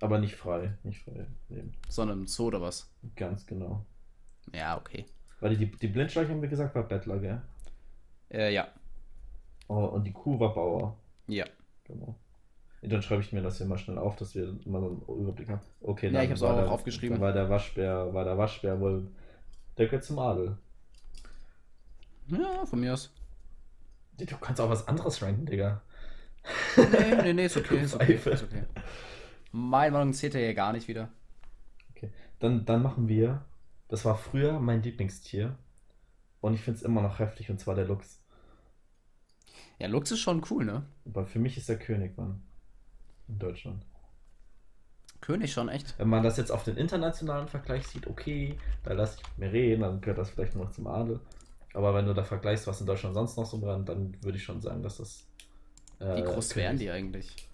Aber nicht frei. Nicht frei. leben. Sondern im Zoo oder was? Ganz genau. Ja, okay. Warte, die, die Blindschleiche haben wir gesagt, war Bettler, gell? Äh, ja. Oh, und die Kuh war Bauer. Ja. Genau. Dann schreibe ich mir das hier mal schnell auf, dass wir mal so einen Überblick haben. Okay, Ja, dann ich hab's war auch der, aufgeschrieben. War der Waschbär, war der Waschbär wohl. Der gehört zum Adel. Ja, von mir aus. Du kannst auch was anderes ranken, Digga. Nee, nee, nee, ist okay, ist okay, ist okay. Meine Meinung zählt ja hier gar nicht wieder. Dann, dann machen wir. Das war früher mein Lieblingstier. Und ich finde es immer noch heftig, und zwar der Luchs. Ja, Lux ist schon cool, ne? Aber für mich ist der König, Mann. In Deutschland. König schon, echt. Wenn man das jetzt auf den internationalen Vergleich sieht, okay, da lasse ich mir reden, dann gehört das vielleicht nur noch zum Adel. Aber wenn du da vergleichst, was in Deutschland sonst noch so brennt, dann würde ich schon sagen, dass das. äh, Wie groß wären die eigentlich?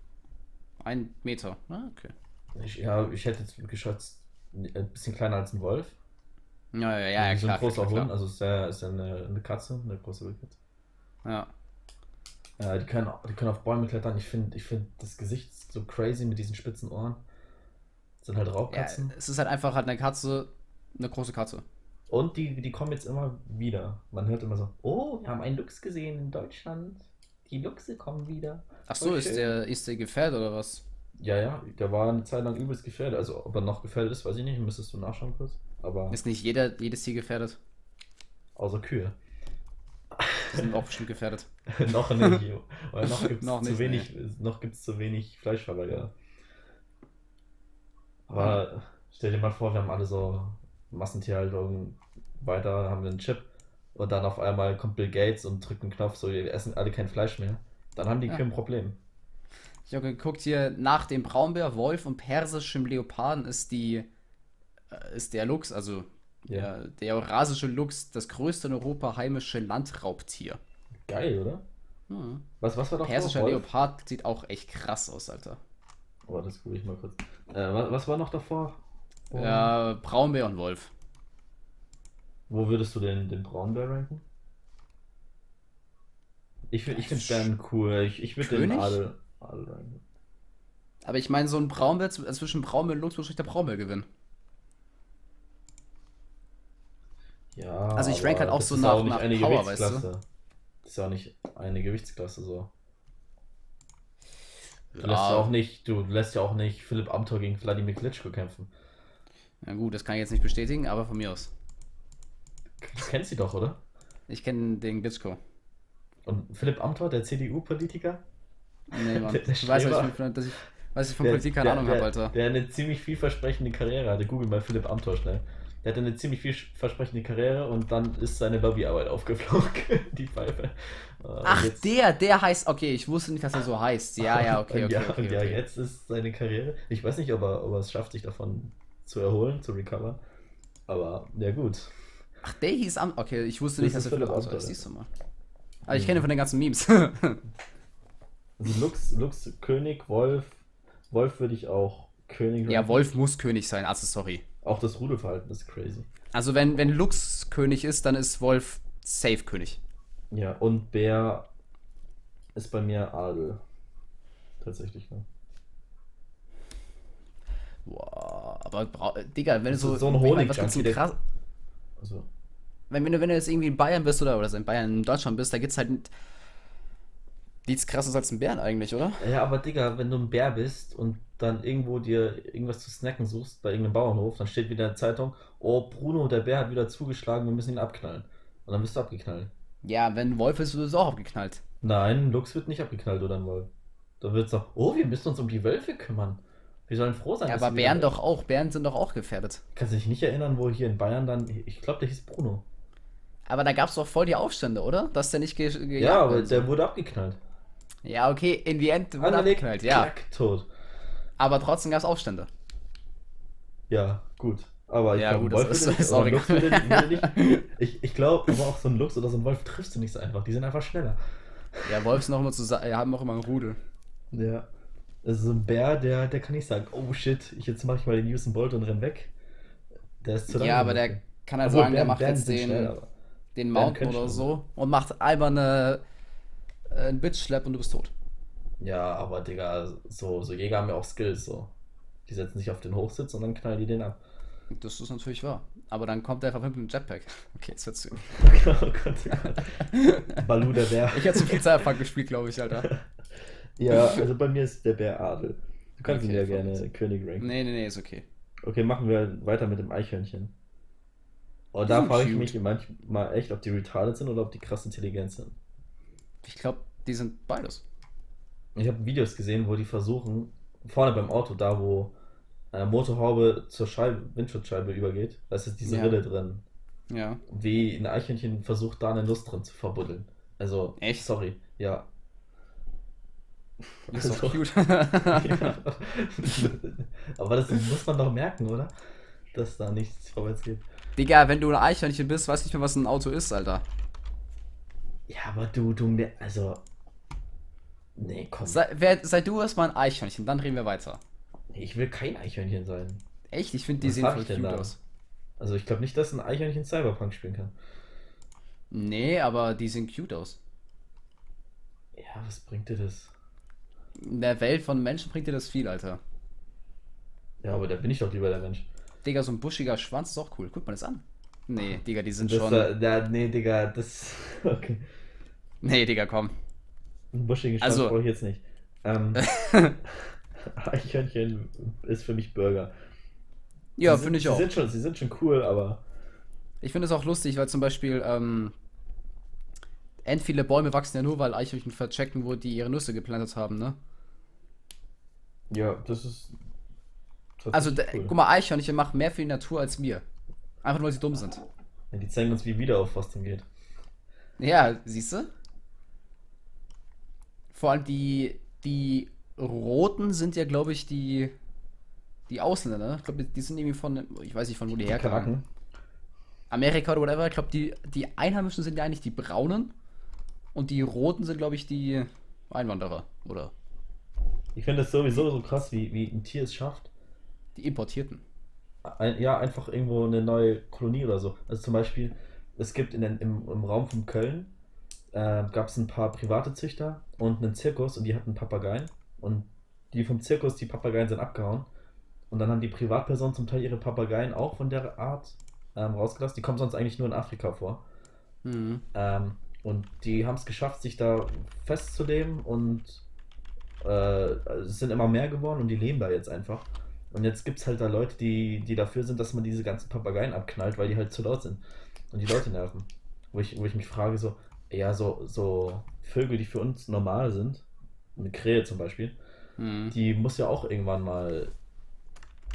Ein Meter. Ah, okay. Ich, ja, ich hätte jetzt geschätzt, ein bisschen kleiner als ein Wolf. Ja, ja, ja, ja so klar. ein großer klar, klar, Hund, also ist ja, ist ja eine, eine Katze, eine große Wildkatze. Ja. Äh, die, können, die können auf Bäume klettern. Ich finde ich find das Gesicht so crazy mit diesen spitzen Ohren. Das sind halt ja. Raubkatzen. Es ist halt einfach halt eine Katze, eine große Katze. Und die, die kommen jetzt immer wieder. Man hört immer so, oh, wir haben einen Luchs gesehen in Deutschland. Die Luchse kommen wieder. Ach so, Voll ist der, ist der gefährdet oder was? Ja, ja, der war eine Zeit lang übelst gefährdet. Also, ob er noch gefährdet ist, weiß ich nicht. Müsstest du nachschauen kurz. Aber Ist nicht jeder, jedes Tier gefährdet? außer Kühe. Die sind auch bestimmt gefährdet. noch nicht. Weil noch gibt es zu wenig, noch gibt's zu wenig Fleischverweigerer. Aber stell dir mal vor, wir haben alle so Massentierhaltung weiter, haben wir einen Chip und dann auf einmal kommt Bill Gates und drückt einen Knopf, so wir essen alle kein Fleisch mehr. Dann haben die Ja. kein Problem. Ich habe geguckt hier, nach dem Braunbär, Wolf und persischem Leoparden ist die, äh, ist der Luchs, also Ja. der, der eurasische Luchs, das größte in Europa heimische Landraubtier. Geil, oder? Hm. Was, was war doch Persischer Wolf? Leopard sieht auch echt krass aus, Alter. Oh, das gucke ich mal kurz. Äh, was, was war noch davor? Oh. Ja, Braunbär und Wolf. Wo würdest du den, den Braunbär ranken? Ich, find- ich finde Bären cool. Ich, ich würde den? Adel, Adel ranken. Aber ich meine, so ein Braunbär, äh, zwischen Braunbär und Luchs muss der Braunbär gewinnen. Ja, Also ich rank halt auch so nach- auch nach eine Power, weißt du? Gewichtsklasse. Das ist ja auch nicht eine Gewichtsklasse so. Du Ja. lässt ja auch nicht, du lässt ja auch nicht Philipp Amthor gegen Wladimir Klitschko kämpfen. Na gut, das kann ich jetzt nicht bestätigen, aber von mir aus. Du kennst sie doch, oder? Ich kenne den Glitschko. Und Philipp Amthor, der CDU-Politiker? Nee, Mann. Der- der Ich weiß, was ich, von- dass ich, was ich von Der- Politik keine der- Ahnung habe, Alter. Der eine ziemlich vielversprechende Karriere hatte. Google mal Philipp Amthor schnell. Der hatte eine ziemlich vielversprechende Karriere und dann ist seine Lobbyarbeit aufgeflogen. Die Pfeife. Äh, und Ach, jetzt- der, der heißt, okay, ich wusste nicht, dass er so heißt. Ja, ja, okay, okay, ja, okay. und ja, okay. jetzt ist seine Karriere. Ich weiß nicht, ob er, ob er es schafft, sich davon zu erholen, zu recovern. Aber ja, gut. Ach, der hieß am. Okay, ich wusste Das nicht, dass ist er Philipp Philipp Amthor ist. Siehst du mal. Aber ich Mhm. kenne von den ganzen Memes. Also Lux, Lux, König, Wolf. Wolf würde ich auch König ja. Wolf muss König sein, also sorry. Auch das Rudelverhalten ist crazy. Also wenn, wenn Lux König ist, dann ist Wolf safe König. Ja, und Bär ist bei mir Adel. Tatsächlich, ne? Boah, aber Digga, wenn du so. so ein was Honig-Junkie, gibt's denn krass, Also, wenn, wenn, du, wenn du jetzt irgendwie in Bayern bist oder, oder in Bayern in Deutschland bist, da gibt's halt nichts krasses als ein Bären eigentlich, oder? ja, aber Digga, wenn du ein Bär bist und dann irgendwo dir irgendwas zu snacken suchst bei irgendeinem Bauernhof, dann steht wieder in der Zeitung, oh, Bruno, der Bär hat wieder zugeschlagen, wir müssen ihn abknallen. Und dann bist du abgeknallt. Ja, wenn ein Wolf ist, wirst du auch abgeknallt. Nein, ein Luchs wird nicht abgeknallt oder ein Wolf. Da wird es doch, oh, wir müssen uns um die Wölfe kümmern. Wir sollen froh sein, Ja, aber Bären doch auch. Bären sind doch auch gefährdet. Kannst du dich nicht erinnern, wo hier in Bayern dann, ich glaube, der hieß Bruno. Aber da gab es doch voll die Aufstände, oder? Dass der nicht Ja, aber werden der wurde abgeknallt. Ja, okay, in the end wurde Angelegt, abgeknallt, ja. klack, tot. Aber trotzdem gab es Aufstände. Ja, gut. Aber ich Ja, glaube, Wolf ist- nicht, ist auch nicht. Ich, ich glaube, aber auch so ein Luchs oder so ein Wolf triffst du nicht so einfach. Die sind einfach schneller. Ja, Wolf sind auch immer zusammen, ja, haben auch immer ein Rudel. Ja. Also so ein Bär, der, der kann nicht sagen, oh shit, ich, jetzt mache ich mal den Usain Bolt und renn weg. Der ist zu Ja, aber der kann halt Obwohl, sagen, der Bären- macht Bären jetzt den, den Mountain oder so und macht einmal eine, äh, einen Bitch-Slap und du bist tot. Ja, aber Digga, so, so Jäger haben ja auch Skills, so. Die setzen sich auf den Hochsitz und dann knallen die den ab. Das ist natürlich wahr. Aber dann kommt der verpimpt mit dem Jetpack. Okay, jetzt wird's. oh Gott, oh Gott. Balu der Bär. Ich hätte zu viel Cyberpunk gespielt, glaube ich, Alter. Ja, also bei mir ist der Bär Adel. Du kannst ihn Okay, ja voll gerne. König ranken. Nee, nee, nee, ist okay. Okay, machen wir weiter mit dem Eichhörnchen. Und Die da frage ich mich manchmal echt, ob die retarded sind oder ob die krass intelligent sind. Ich glaube, die sind beides. Ich habe Videos gesehen, wo die versuchen, vorne beim Auto, da wo äh, Motorhaube zur Scheibe, Windschutzscheibe übergeht, da ist jetzt diese Ja. Rille drin. Ja. Wie ein Eichhörnchen versucht, da eine Nuss drin zu verbuddeln. Also, Echt? sorry, ja. Ist doch Also, cute. ja. Aber das muss man doch merken, oder? Dass da nichts vorwärts geht. Digga, wenn du ein Eichhörnchen bist, weißt nicht mehr, was ein Auto ist, Alter. Ja, aber du, du, mer- also. Nee, komm. Sei, wer, sei du erstmal ein Eichhörnchen, dann reden wir weiter. Nee, ich will kein Eichhörnchen sein. Echt? Ich finde, die Was sehen voll cute aus. Also ich glaube nicht, dass ein Eichhörnchen Cyberpunk spielen kann. Nee, aber die sehen cute aus. Ja, was bringt dir das? In der Welt von Menschen bringt dir das viel, Alter. Ja, aber da bin ich doch lieber der Mensch. Digga, so ein buschiger Schwanz ist auch cool. Guck mal das an. Nee, Digga, die sind Das schon. da, da, nee, Digga, das. Okay. Nee, Digga, komm. Einen buschigen Schwanz Also- brauche ich jetzt nicht. Ähm, Eichhörnchen ist für mich Burger. Ja, Sie finde ich sind, auch. Sie sind, schon, sie sind schon cool, aber. Ich finde es auch lustig, weil zum Beispiel, ähm, end viele Bäume wachsen ja nur, weil Eichhörnchen verchecken, wo die ihre Nüsse geplantet haben, ne? Ja, das ist. Also, cool. guck mal, Eichhörnchen machen mehr für die Natur als wir. Einfach nur, weil sie dumm sind. Ja, die zeigen uns, wie Wiederaufforstung geht. Ja, siehst du? Vor allem die, die Roten sind ja, glaube ich, die, die Ausländer, ne? Ich glaube, die sind irgendwie von, ich weiß nicht, von wo die herkommen. Kanaken. Amerika oder whatever. Ich glaube, die, die Einheimischen sind ja eigentlich die Braunen. Und die Roten sind, glaube ich, die Einwanderer. Oder Ich finde es sowieso so krass, wie, wie ein Tier es schafft, die Importierten. ein, ja, einfach irgendwo eine neue Kolonie oder so. Also zum Beispiel, es gibt in den, im, im Raum von Köln, äh, gab es ein paar private Züchter und einen Zirkus und die hatten Papageien. Und die vom Zirkus, die Papageien sind abgehauen. Und dann haben die Privatpersonen zum Teil ihre Papageien auch von der Art ähm, rausgelassen. Die kommen sonst eigentlich nur in Afrika vor. Mhm. Ähm, und die haben es geschafft, sich da festzuleben und äh, es sind immer mehr geworden und die leben da jetzt einfach. Und jetzt gibt es halt da Leute, die, die dafür sind, dass man diese ganzen Papageien abknallt, weil die halt zu laut sind und die Leute nerven. Wo ich, wo ich mich frage, so, ja, so, so Vögel, die für uns normal sind, eine Krähe zum Beispiel, Mhm. die muss ja auch irgendwann mal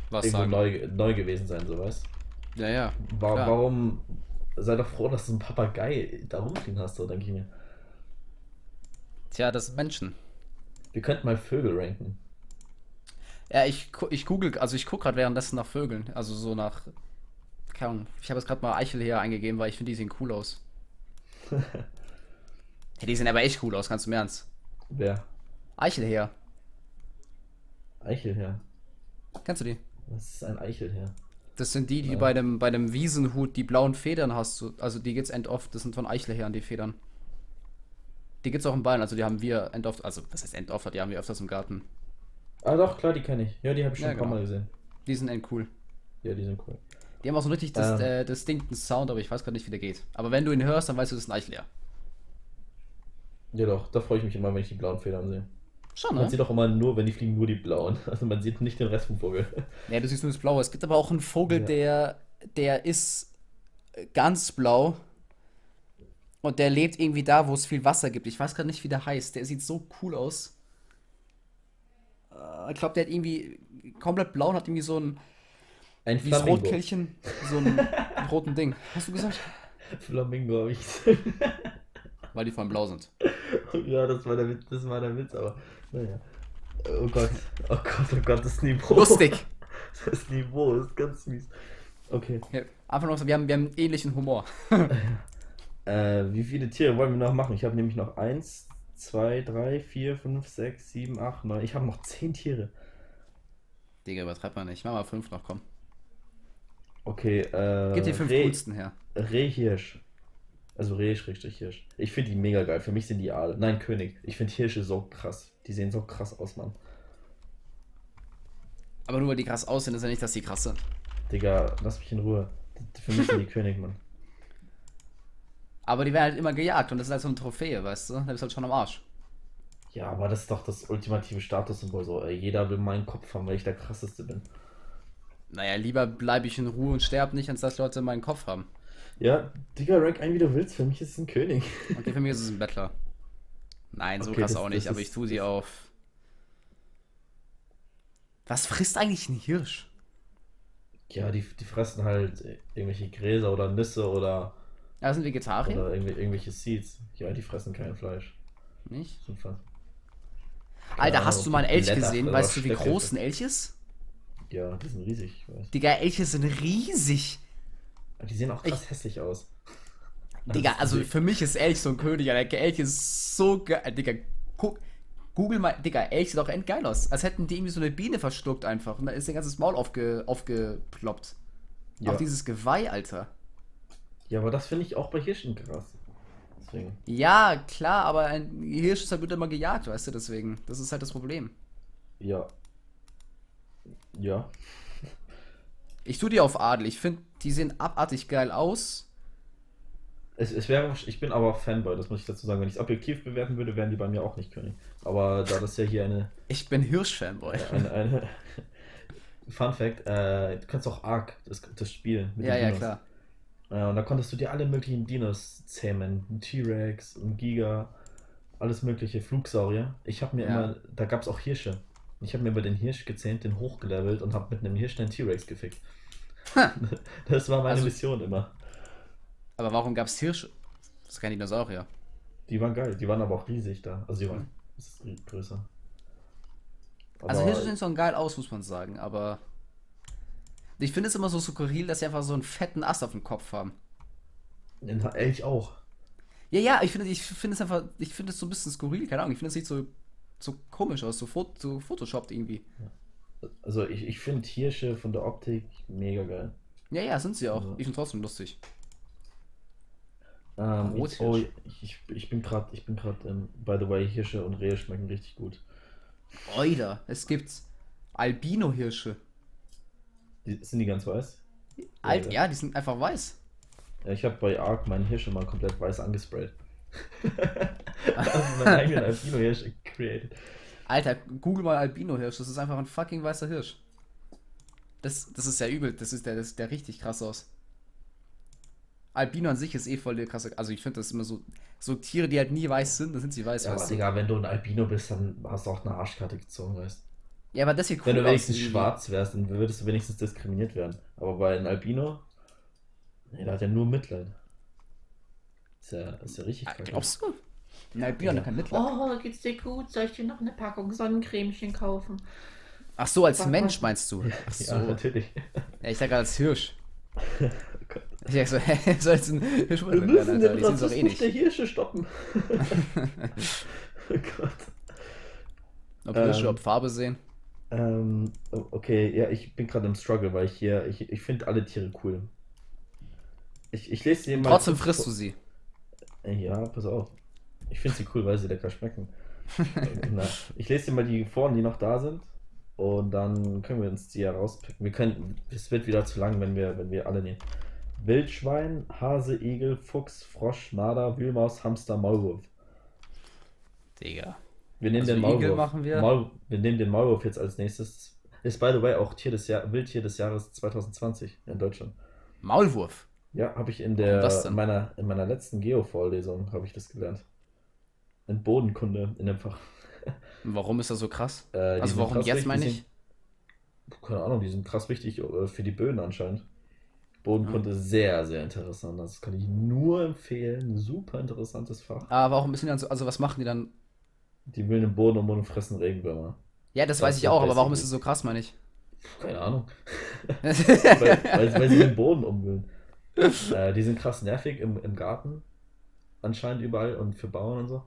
Was irgendwo sagen? neu, neu gewesen sein, so weißt Ja, ja. Wa Klar. Warum, sei doch froh, dass du einen Papagei da rumfliegen hast, so denke ich mir. Tja, das sind Menschen. Wir könnten mal Vögel ranken. Ja, ich, ich google, also ich gucke gerade währenddessen nach Vögeln. Also so nach. Keine Ahnung. Ich habe jetzt gerade mal Eichelheer eingegeben, weil ich finde, die sehen cool aus. Ja, die sehen aber echt cool aus, ganz im Ernst. Wer? Eichelheer. Eichelherr. Kennst du die? Was ist ein Eichelherr? Das sind die, die Ja. bei dem, bei dem Wiesenhut die blauen Federn hast. Also die gibt's end oft. Das sind von Eichelheeren, die Federn. Die gibt's auch im Bayern. Also die haben wir end oft. Also, was heißt end oft? Die haben wir öfters im Garten. Ah doch, klar, die kenne ich. Ja, die habe ich schon Ja, ein paar genau. Mal gesehen. Die sind end cool. Ja, die sind cool. Die haben auch so einen richtig dis Ähm. äh, distinkten Sound, aber ich weiß gerade nicht, wie der geht. Aber wenn du ihn hörst, dann weißt du, das ist ein Eichelheer. Ja doch, da freue ich mich immer, wenn ich die blauen Federn sehe. Schon, Man ne? sieht auch immer nur, wenn die fliegen, nur die blauen. Also man sieht nicht den Rest vom Vogel. Ja, du siehst nur das Blaue. Es gibt aber auch einen Vogel, Ja. der, der ist ganz blau. Und der lebt irgendwie da, wo es viel Wasser gibt. Ich weiß gerade nicht, wie der heißt. Der sieht so cool aus. Äh, Ich glaube, der hat irgendwie komplett blau und hat irgendwie so ein, Ein wie das. Rotkehlchen, so ein roten Ding. Hast du gesagt? Flamingo habe ich gesagt. Weil die allem blau sind. ja, das war der Witz, das war der Witz, aber naja. Oh Gott, oh Gott, oh Gott, das Niveau. Lustig. Das Niveau ist ganz mies. Okay. Ja, einfach noch so, wir haben, wir haben ähnlichen Humor. Äh, wie viele Tiere wollen wir noch machen? Ich habe nämlich noch 1, 2, 3, 4, 5, 6, 7, 8, 9. Ich habe noch 10 Tiere. Digga, übertreib mal nicht. Mach mal fünf noch, komm. Okay, äh. Gib die fünf Reh, coolsten her. Rehhirsch. Also Reh-Hirsch. Ich finde die mega geil. Für mich sind die alle. Nein, König. Ich finde Hirsche so krass. Die sehen so krass aus, Mann. Aber nur weil die krass aussehen, ist ja nicht, dass die krass sind. Digga, lass mich in Ruhe. Für mich sind die König, Mann. Aber die werden halt immer gejagt und das ist halt so eine Trophäe, weißt du? Da bist du halt schon am Arsch. Ja, aber das ist doch das ultimative Statussymbol. So, ey, jeder will meinen Kopf haben, weil ich der krasseste bin. Naja, lieber bleibe ich in Ruhe und sterbe nicht, als dass Leute meinen Kopf haben. Ja, Digga, rank ein, wie du willst. Für mich ist es ein König. Okay, für mich ist es ein Bettler. Nein, so Okay, krass das- auch nicht, aber ich tue sie auf. Was frisst eigentlich ein Hirsch? Ja, die, die fressen halt irgendwelche Gräser oder Nüsse oder, Ja, das sind Vegetarier? oder irgendwie, irgendwelche Seeds. Ja, die fressen kein Fleisch. Nicht? Fast- Alter, Ahnung, hast du mal einen Elch gesehen? Weißt du, wie Stöcke. groß ein Elch ist? Ja, die sind riesig. Ich weiß. Digga, Elche sind riesig. Die sehen auch krass hässlich aus. Digga, also für mich ist Elch so ein König, Alter. Der Elch ist so geil. Digga, guck. Google mal, Digga, Elch sieht auch endgeil aus. Als hätten die irgendwie so eine Biene verschluckt einfach. Und da ist ihr ganzes Maul aufge, aufgeploppt. Ja. Auch dieses Geweih, Alter. ja, aber das finde ich auch bei Hirschen krass. Deswegen. Ja, klar, aber ein Hirsch ist halt wird immer gejagt, weißt du, deswegen. Das ist halt das Problem. Ja. Ja. Ich tue die auf Adel. Ich finde, die sehen abartig geil aus. Es, es wäre, ich bin aber auch Fanboy, das muss ich dazu sagen. Wenn ich es objektiv bewerten würde, wären die bei mir auch nicht König. Aber da das ja hier eine, Ich bin Hirsch-Fanboy. eine, eine Fun Fact, äh, du kannst auch Ark, das, das Spiel mit Ja, ja, Dinos. klar. Äh, und da konntest du dir alle möglichen Dinos zähmen. T-Rex, ein Giga, alles mögliche, Flugsaurier. Ich habe mir Ja. immer, da gab es auch Hirsche. Ich habe mir immer den Hirsch gezähmt, den hochgelevelt und habe mit einem Hirsch einen T-Rex gefickt. Ha. Das war meine Also- Mission immer. Aber warum gab es Hirsch? Das ist kein Dinosaurier. Die waren geil, die waren aber auch riesig da. Also die waren das ist ri- größer. Also Aber- Hirsche sehen schon geil aus, muss man sagen, aber ich finde es immer so skurril, dass sie einfach so einen fetten Ast auf dem Kopf haben. In Elch auch. Ja, ja, ich finde ich finde es einfach, ich finde es so ein bisschen skurril, keine Ahnung, ich finde es sieht so, so komisch aus, so, Fot so Photoshoppt irgendwie. Also ich, ich finde Hirsche von der Optik mega geil. Ja, ja, sind sie auch. Ja. Ich finde trotzdem lustig. Ähm, Rothirsch. ich, oh, ich, ich bin gerade, ich bin gerade, ähm, by the way, Hirsche und Rehe schmecken richtig gut. Oida, es gibt Albino-Hirsche. Sind die ganz weiß? Alt, Ja. ja, die sind einfach weiß. Ja, ich habe bei Ark meinen Hirsche mal komplett weiß angesprayt. also meinen eigenen Albino-Hirsch created. Alter, google mal Albino-Hirsch, das ist einfach ein fucking weißer Hirsch. Das, das ist ja übel, das ist der, das sieht der richtig krass aus. Albino an sich ist eh voll der krasse, also ich finde das immer so, so Tiere, die halt nie weiß sind, dann sind sie weiß, Ja, aber du. Digga, wenn du ein Albino bist, dann hast du auch eine Arschkarte gezogen, weißt Ja, aber das hier cool Wenn du wenigstens schwarz wärst, dann würdest du wenigstens diskriminiert werden. Aber bei einem Albino, nee, da hat er nur Mitleid. Ist ja, ist ja richtig Ah. Glaubst du? Ein Albino hat Ja. doch kein Mitleid. Oh, geht's dir gut? Soll ich dir noch eine Packung Sonnencremchen kaufen? Ach so, als Warte, Mensch meinst du? Ach so. Ja, natürlich. Ja, ich sag gerade als Hirsch. Oh Gott. Ich sag so, hä, soll jetzt ein Hirsch Wir werden, müssen Alter? den eh Rassismus der nicht. Hirsche stoppen. oh Gott. Ob Hirsche, Ähm, ob Farbe sehen. Ähm, okay, ja, ich bin gerade im Struggle, weil ich hier, ich, ich finde alle Tiere cool. Ich, ich lese dir mal. Trotzdem frisst du sie. Ja, pass auf. Ich finde sie cool, weil sie lecker schmecken. Na, ich lese dir mal die vor, die noch da sind. Und dann können wir uns die ja rauspicken. Wir können, es wird wieder zu lang, wenn wir, wenn wir alle nehmen. Wildschwein, Hase, Igel, Fuchs, Frosch, Marder, Wühlmaus, Hamster, Maulwurf. Digga. Wir nehmen Also den Igel Maulwurf. machen wir. Maul, wir nehmen den Maulwurf jetzt als nächstes. Ist by the way auch Tier des Jahr, Wildtier des Jahres 2020 in Deutschland. Maulwurf. Ja, habe ich in der in meiner in meiner letzten Geo-Vorlesung habe ich das gelernt. In Bodenkunde in dem Fach. Warum ist das so krass? Äh, Also warum krass jetzt wichtig, meine ich? Sind, keine Ahnung, die sind krass wichtig äh, für die Böden anscheinend. Bodenkunde ist sehr, sehr interessant. Das kann ich nur empfehlen. Super interessantes Fach. Aber warum müssen die dann so, also was machen die dann? Die wühlen den Boden um und fressen Regenwürmer. Ja, das, Das weiß ich auch, aber warum ist es so krass, meine ich? Keine Ahnung. weil, weil, weil sie den Boden umwühlen. äh, die sind krass nervig im, im Garten. Anscheinend überall und für Bauern und so.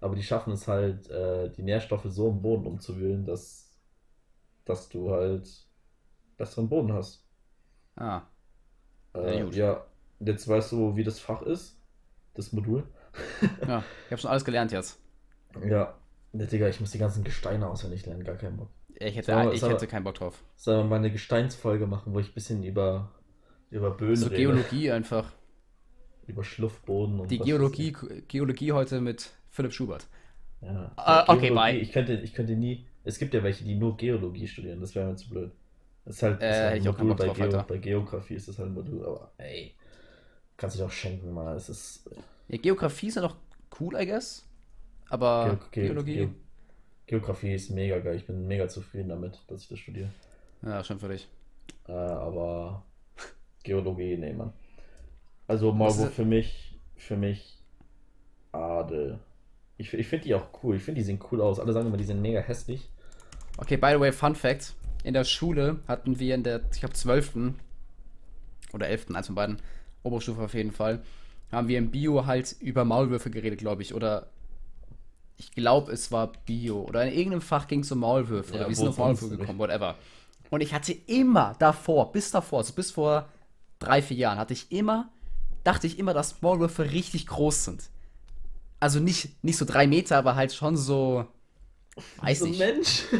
Aber die schaffen es halt, äh, die Nährstoffe so im Boden umzuwühlen, dass, dass du halt besseren Boden hast. ah, Äh, Ja, gut. ja, jetzt weißt du, wie das Fach ist. Das Modul. ja. Ich habe schon alles gelernt jetzt. Ja. Ne, Digga, ich muss die ganzen Gesteine auswendig lernen, gar keinen Bock. Ich hätte, mal, ich hätte keinen Bock drauf. Sollen wir mal eine Gesteinsfolge machen, wo ich ein bisschen über, über Böden So rede? Geologie einfach. Über Schluffboden und Die Geologie, Geologie heute mit Philipp Schubert. Ja. Ah, okay, bye. Ich könnte, ich könnte nie. Es gibt ja welche, die nur Geologie studieren, das wäre mir zu blöd. Das ist halt, das Äh, ist halt ein ich auch keinen Modul bei, drauf, Geo, bei Geografie ist das halt ein Modul, aber ey, kannst dich auch schenken mal. Es ist Ja, Geografie ist ja noch cool, I guess. Aber Ge- Geologie. Ge- Geografie ist mega geil. Ich bin mega zufrieden damit, dass ich das studiere. Ja, schon für dich. Äh, aber Geologie, nee, Mann. Also ist- für mich, für mich Adel. Ich, ich finde die auch cool. Ich finde, die sehen cool aus. Alle sagen immer, die sind mega hässlich. Okay, by the way, Fun Fact. In der Schule hatten wir in der, ich glaube, 12. oder 11., eins von beiden, Oberstufe auf jeden Fall, haben wir im Bio halt über Maulwürfe geredet, glaube ich. Oder ich glaube, es war Bio. Oder in irgendeinem Fach ging es um Maulwürfe. Ja, oder wir sind auf Maulwürfe gekommen, whatever. Und ich hatte immer davor, bis davor, also bis vor drei, vier Jahren, hatte ich immer, dachte ich immer, dass Maulwürfe richtig groß sind. Also nicht, nicht so drei Meter, aber halt schon so, weiß so ein nicht. Mensch.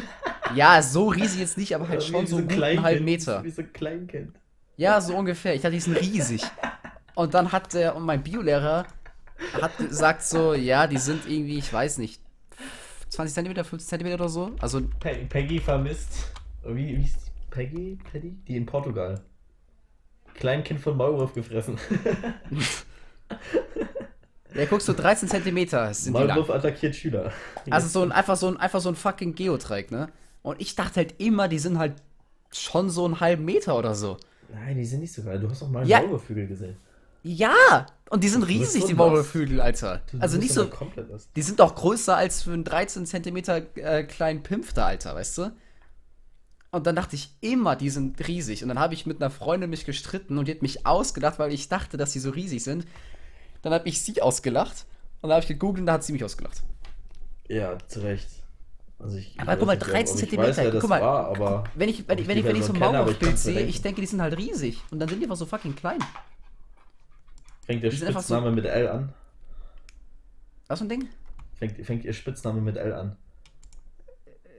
Ja, so riesig jetzt nicht, aber halt Wie schon so ein einen guten halben Meter. Wie so ein Kleinkind. Ja, so ungefähr. Ich dachte, die sind riesig. Und dann hat der, und mein Biolehrer hat gesagt so, ja, die sind irgendwie, ich weiß nicht, 20 Zentimeter, 50 Zentimeter oder so. Also, Pe Peggy vermisst. Wie, wie ist die? Peggy? Paddy? Die in Portugal. Kleinkind von Maulwurf gefressen. der guckst so 13 Zentimeter sind die lang. Maulwurf attackiert Schüler. Also so ein, einfach so ein, einfach so ein fucking Geodreieck, ne? Und ich dachte halt immer, die sind halt schon so einen halben Meter oder so. Nein, die sind nicht so geil. Du hast doch mal einen Ja. Maulwurfvögel gesehen. Ja! Und die sind Du riesig, so die nass. Maulwurfvögel, Alter. Du Also bist nicht so. Die sind doch größer als für einen 13 Zentimeter äh, kleinen Pimpfter, Alter, weißt du? Und dann dachte ich immer, die sind riesig. Und dann habe ich mit einer Freundin mich gestritten und die hat mich ausgelacht, weil ich dachte, dass sie so riesig sind. Dann habe ich sie ausgelacht und dann habe ich gegoogelt und da hat sie mich ausgelacht. Ja, zu Recht. Also ich, Aber guck mal, weiß nicht, 13 ob ich weiß, Zentimeter. Guck mal, war, aber Wenn ich, wenn ich, wenn ich, wenn ich so ein kann's sehe, ich denke, die sind halt riesig. Und dann sind die einfach so fucking klein. fängt der einfach so- Spitzname mit L an. Was für ein Ding? Fängt, fängt ihr Spitzname mit L an.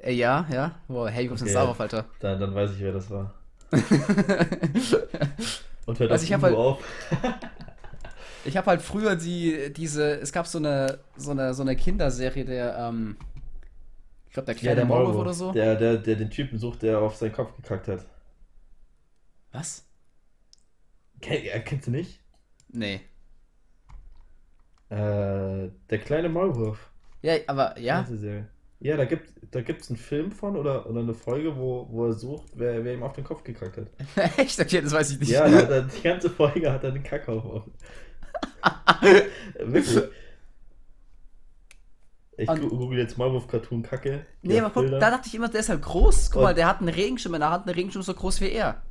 Äh, ja, ja. Boah, hey, wie kommst du denn Okay. darauf, Alter? Dann, dann weiß ich, wer das war. Und hört Also hab Udo halt- auf. Ich habe halt früher die, diese, es gab so eine, so eine, so eine Kinderserie, der, ähm, ich glaube, der kleine Maulwurf oder so. Der, der, der den Typen sucht, der auf seinen Kopf gekackt hat. Was? Kennt, ja, kennst du nicht? Nee. Äh, der kleine Maulwurf. Ja, aber, ja? Fernsehserie. Ja, da gibt da gibt's einen Film von oder, oder eine Folge, wo, wo er sucht, wer, wer ihm auf den Kopf gekackt hat. Echt? Okay, das weiß ich nicht. Ja, er, die ganze Folge hat er den Kackhaufen. Wirklich. Ich Und- google jetzt Maulwurf Cartoon Kacke. nee, aber guck, da dachte ich immer, der ist halt groß. Guck Und- mal, der hat einen Regenschirm in der Hand, ein Regenschirm so groß wie er.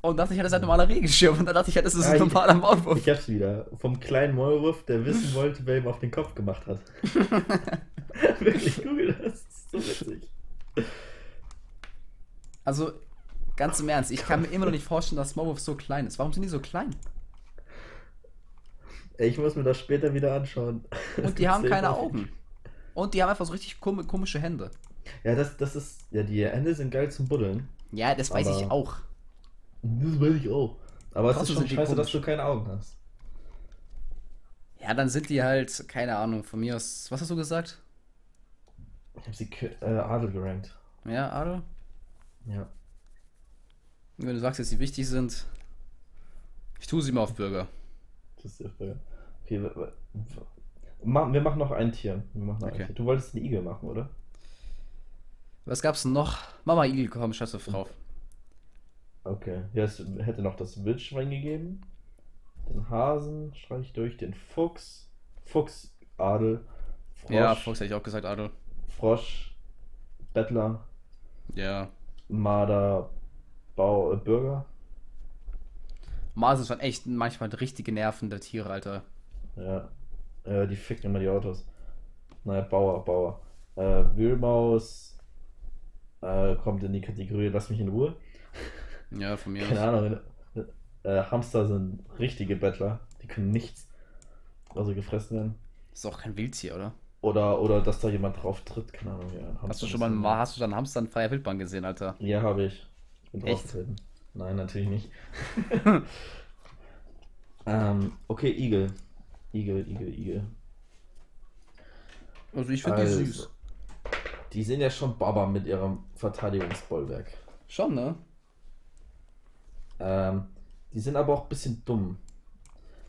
Und dachte ich, das ist ein normaler Regenschirm. Und dann dachte ich, das ist Ja, ein normaler Maulwurf. Ich hab's wieder. Vom kleinen Maulwurf, der wissen wollte, wer ihm auf den Kopf gemacht hat. Wirklich, google das. Das ist so witzig. Also, ganz im Ernst, ich kann mir immer noch nicht vorstellen, dass Maulwurf so klein ist. Warum sind die so klein? Ich muss mir das später wieder anschauen. Das Und die haben keine auf- Augen. Und die haben einfach so richtig kom komische Hände. Ja, das, das ist. Ja, die Hände sind geil zum Buddeln. Ja, das weiß ich auch. Das weiß ich auch. Aber es ist schon scheiße, dass du keine Augen hast. Ja, dann sind die halt, keine Ahnung, von mir aus. Was hast du gesagt? Ich habe sie äh, Adel gerankt. Ja, Adel? Ja. Wenn du sagst, dass sie wichtig sind. Ich tue sie mal auf Burger. Das ist der Frage. Okay, w- w- ma- wir machen noch ein Tier. Wir machen noch Okay. ein Tier. Du wolltest einen Igel machen, oder? Was gab's denn noch? Mama Igel, komm, scheiß auf drauf. Okay. Ja, es hätte noch das Wildschwein gegeben. Den Hasen streich ich durch. Den Fuchs. Fuchs, Adel. Frosch. Ja, Fox hätte ich auch gesagt, Adel. Frosch. Bettler. Ja. Marder. Bau, äh, Bürger. Mars ist schon echt manchmal richtige nervende Tiere, Alter. Ja. Äh, die ficken immer die Autos. Naja, Bauer, Bauer. Äh, Wühlmaus. Äh, kommt in die Kategorie Lass mich in Ruhe. Ja, von mir Keine aus. Ahnung. Äh, Hamster sind richtige Bettler. Die können nichts. Also gefressen werden. Ist auch kein Wildtier, oder? Oder, oder dass da jemand drauf tritt. Keine Ahnung. Ja, Hast du schon mal einen, ein- hast du einen Hamster in freier Wildbahn gesehen, Alter? Ja, habe ich. Ich bin Echt? draufgetreten. Nein, natürlich nicht. ähm, okay, Igel. Igel, Igel, Igel. Also ich finde die Also, süß. Die sind ja schon Baba mit ihrem Verteidigungsbollwerk. Schon, ne? Ähm, die sind aber auch ein bisschen dumm.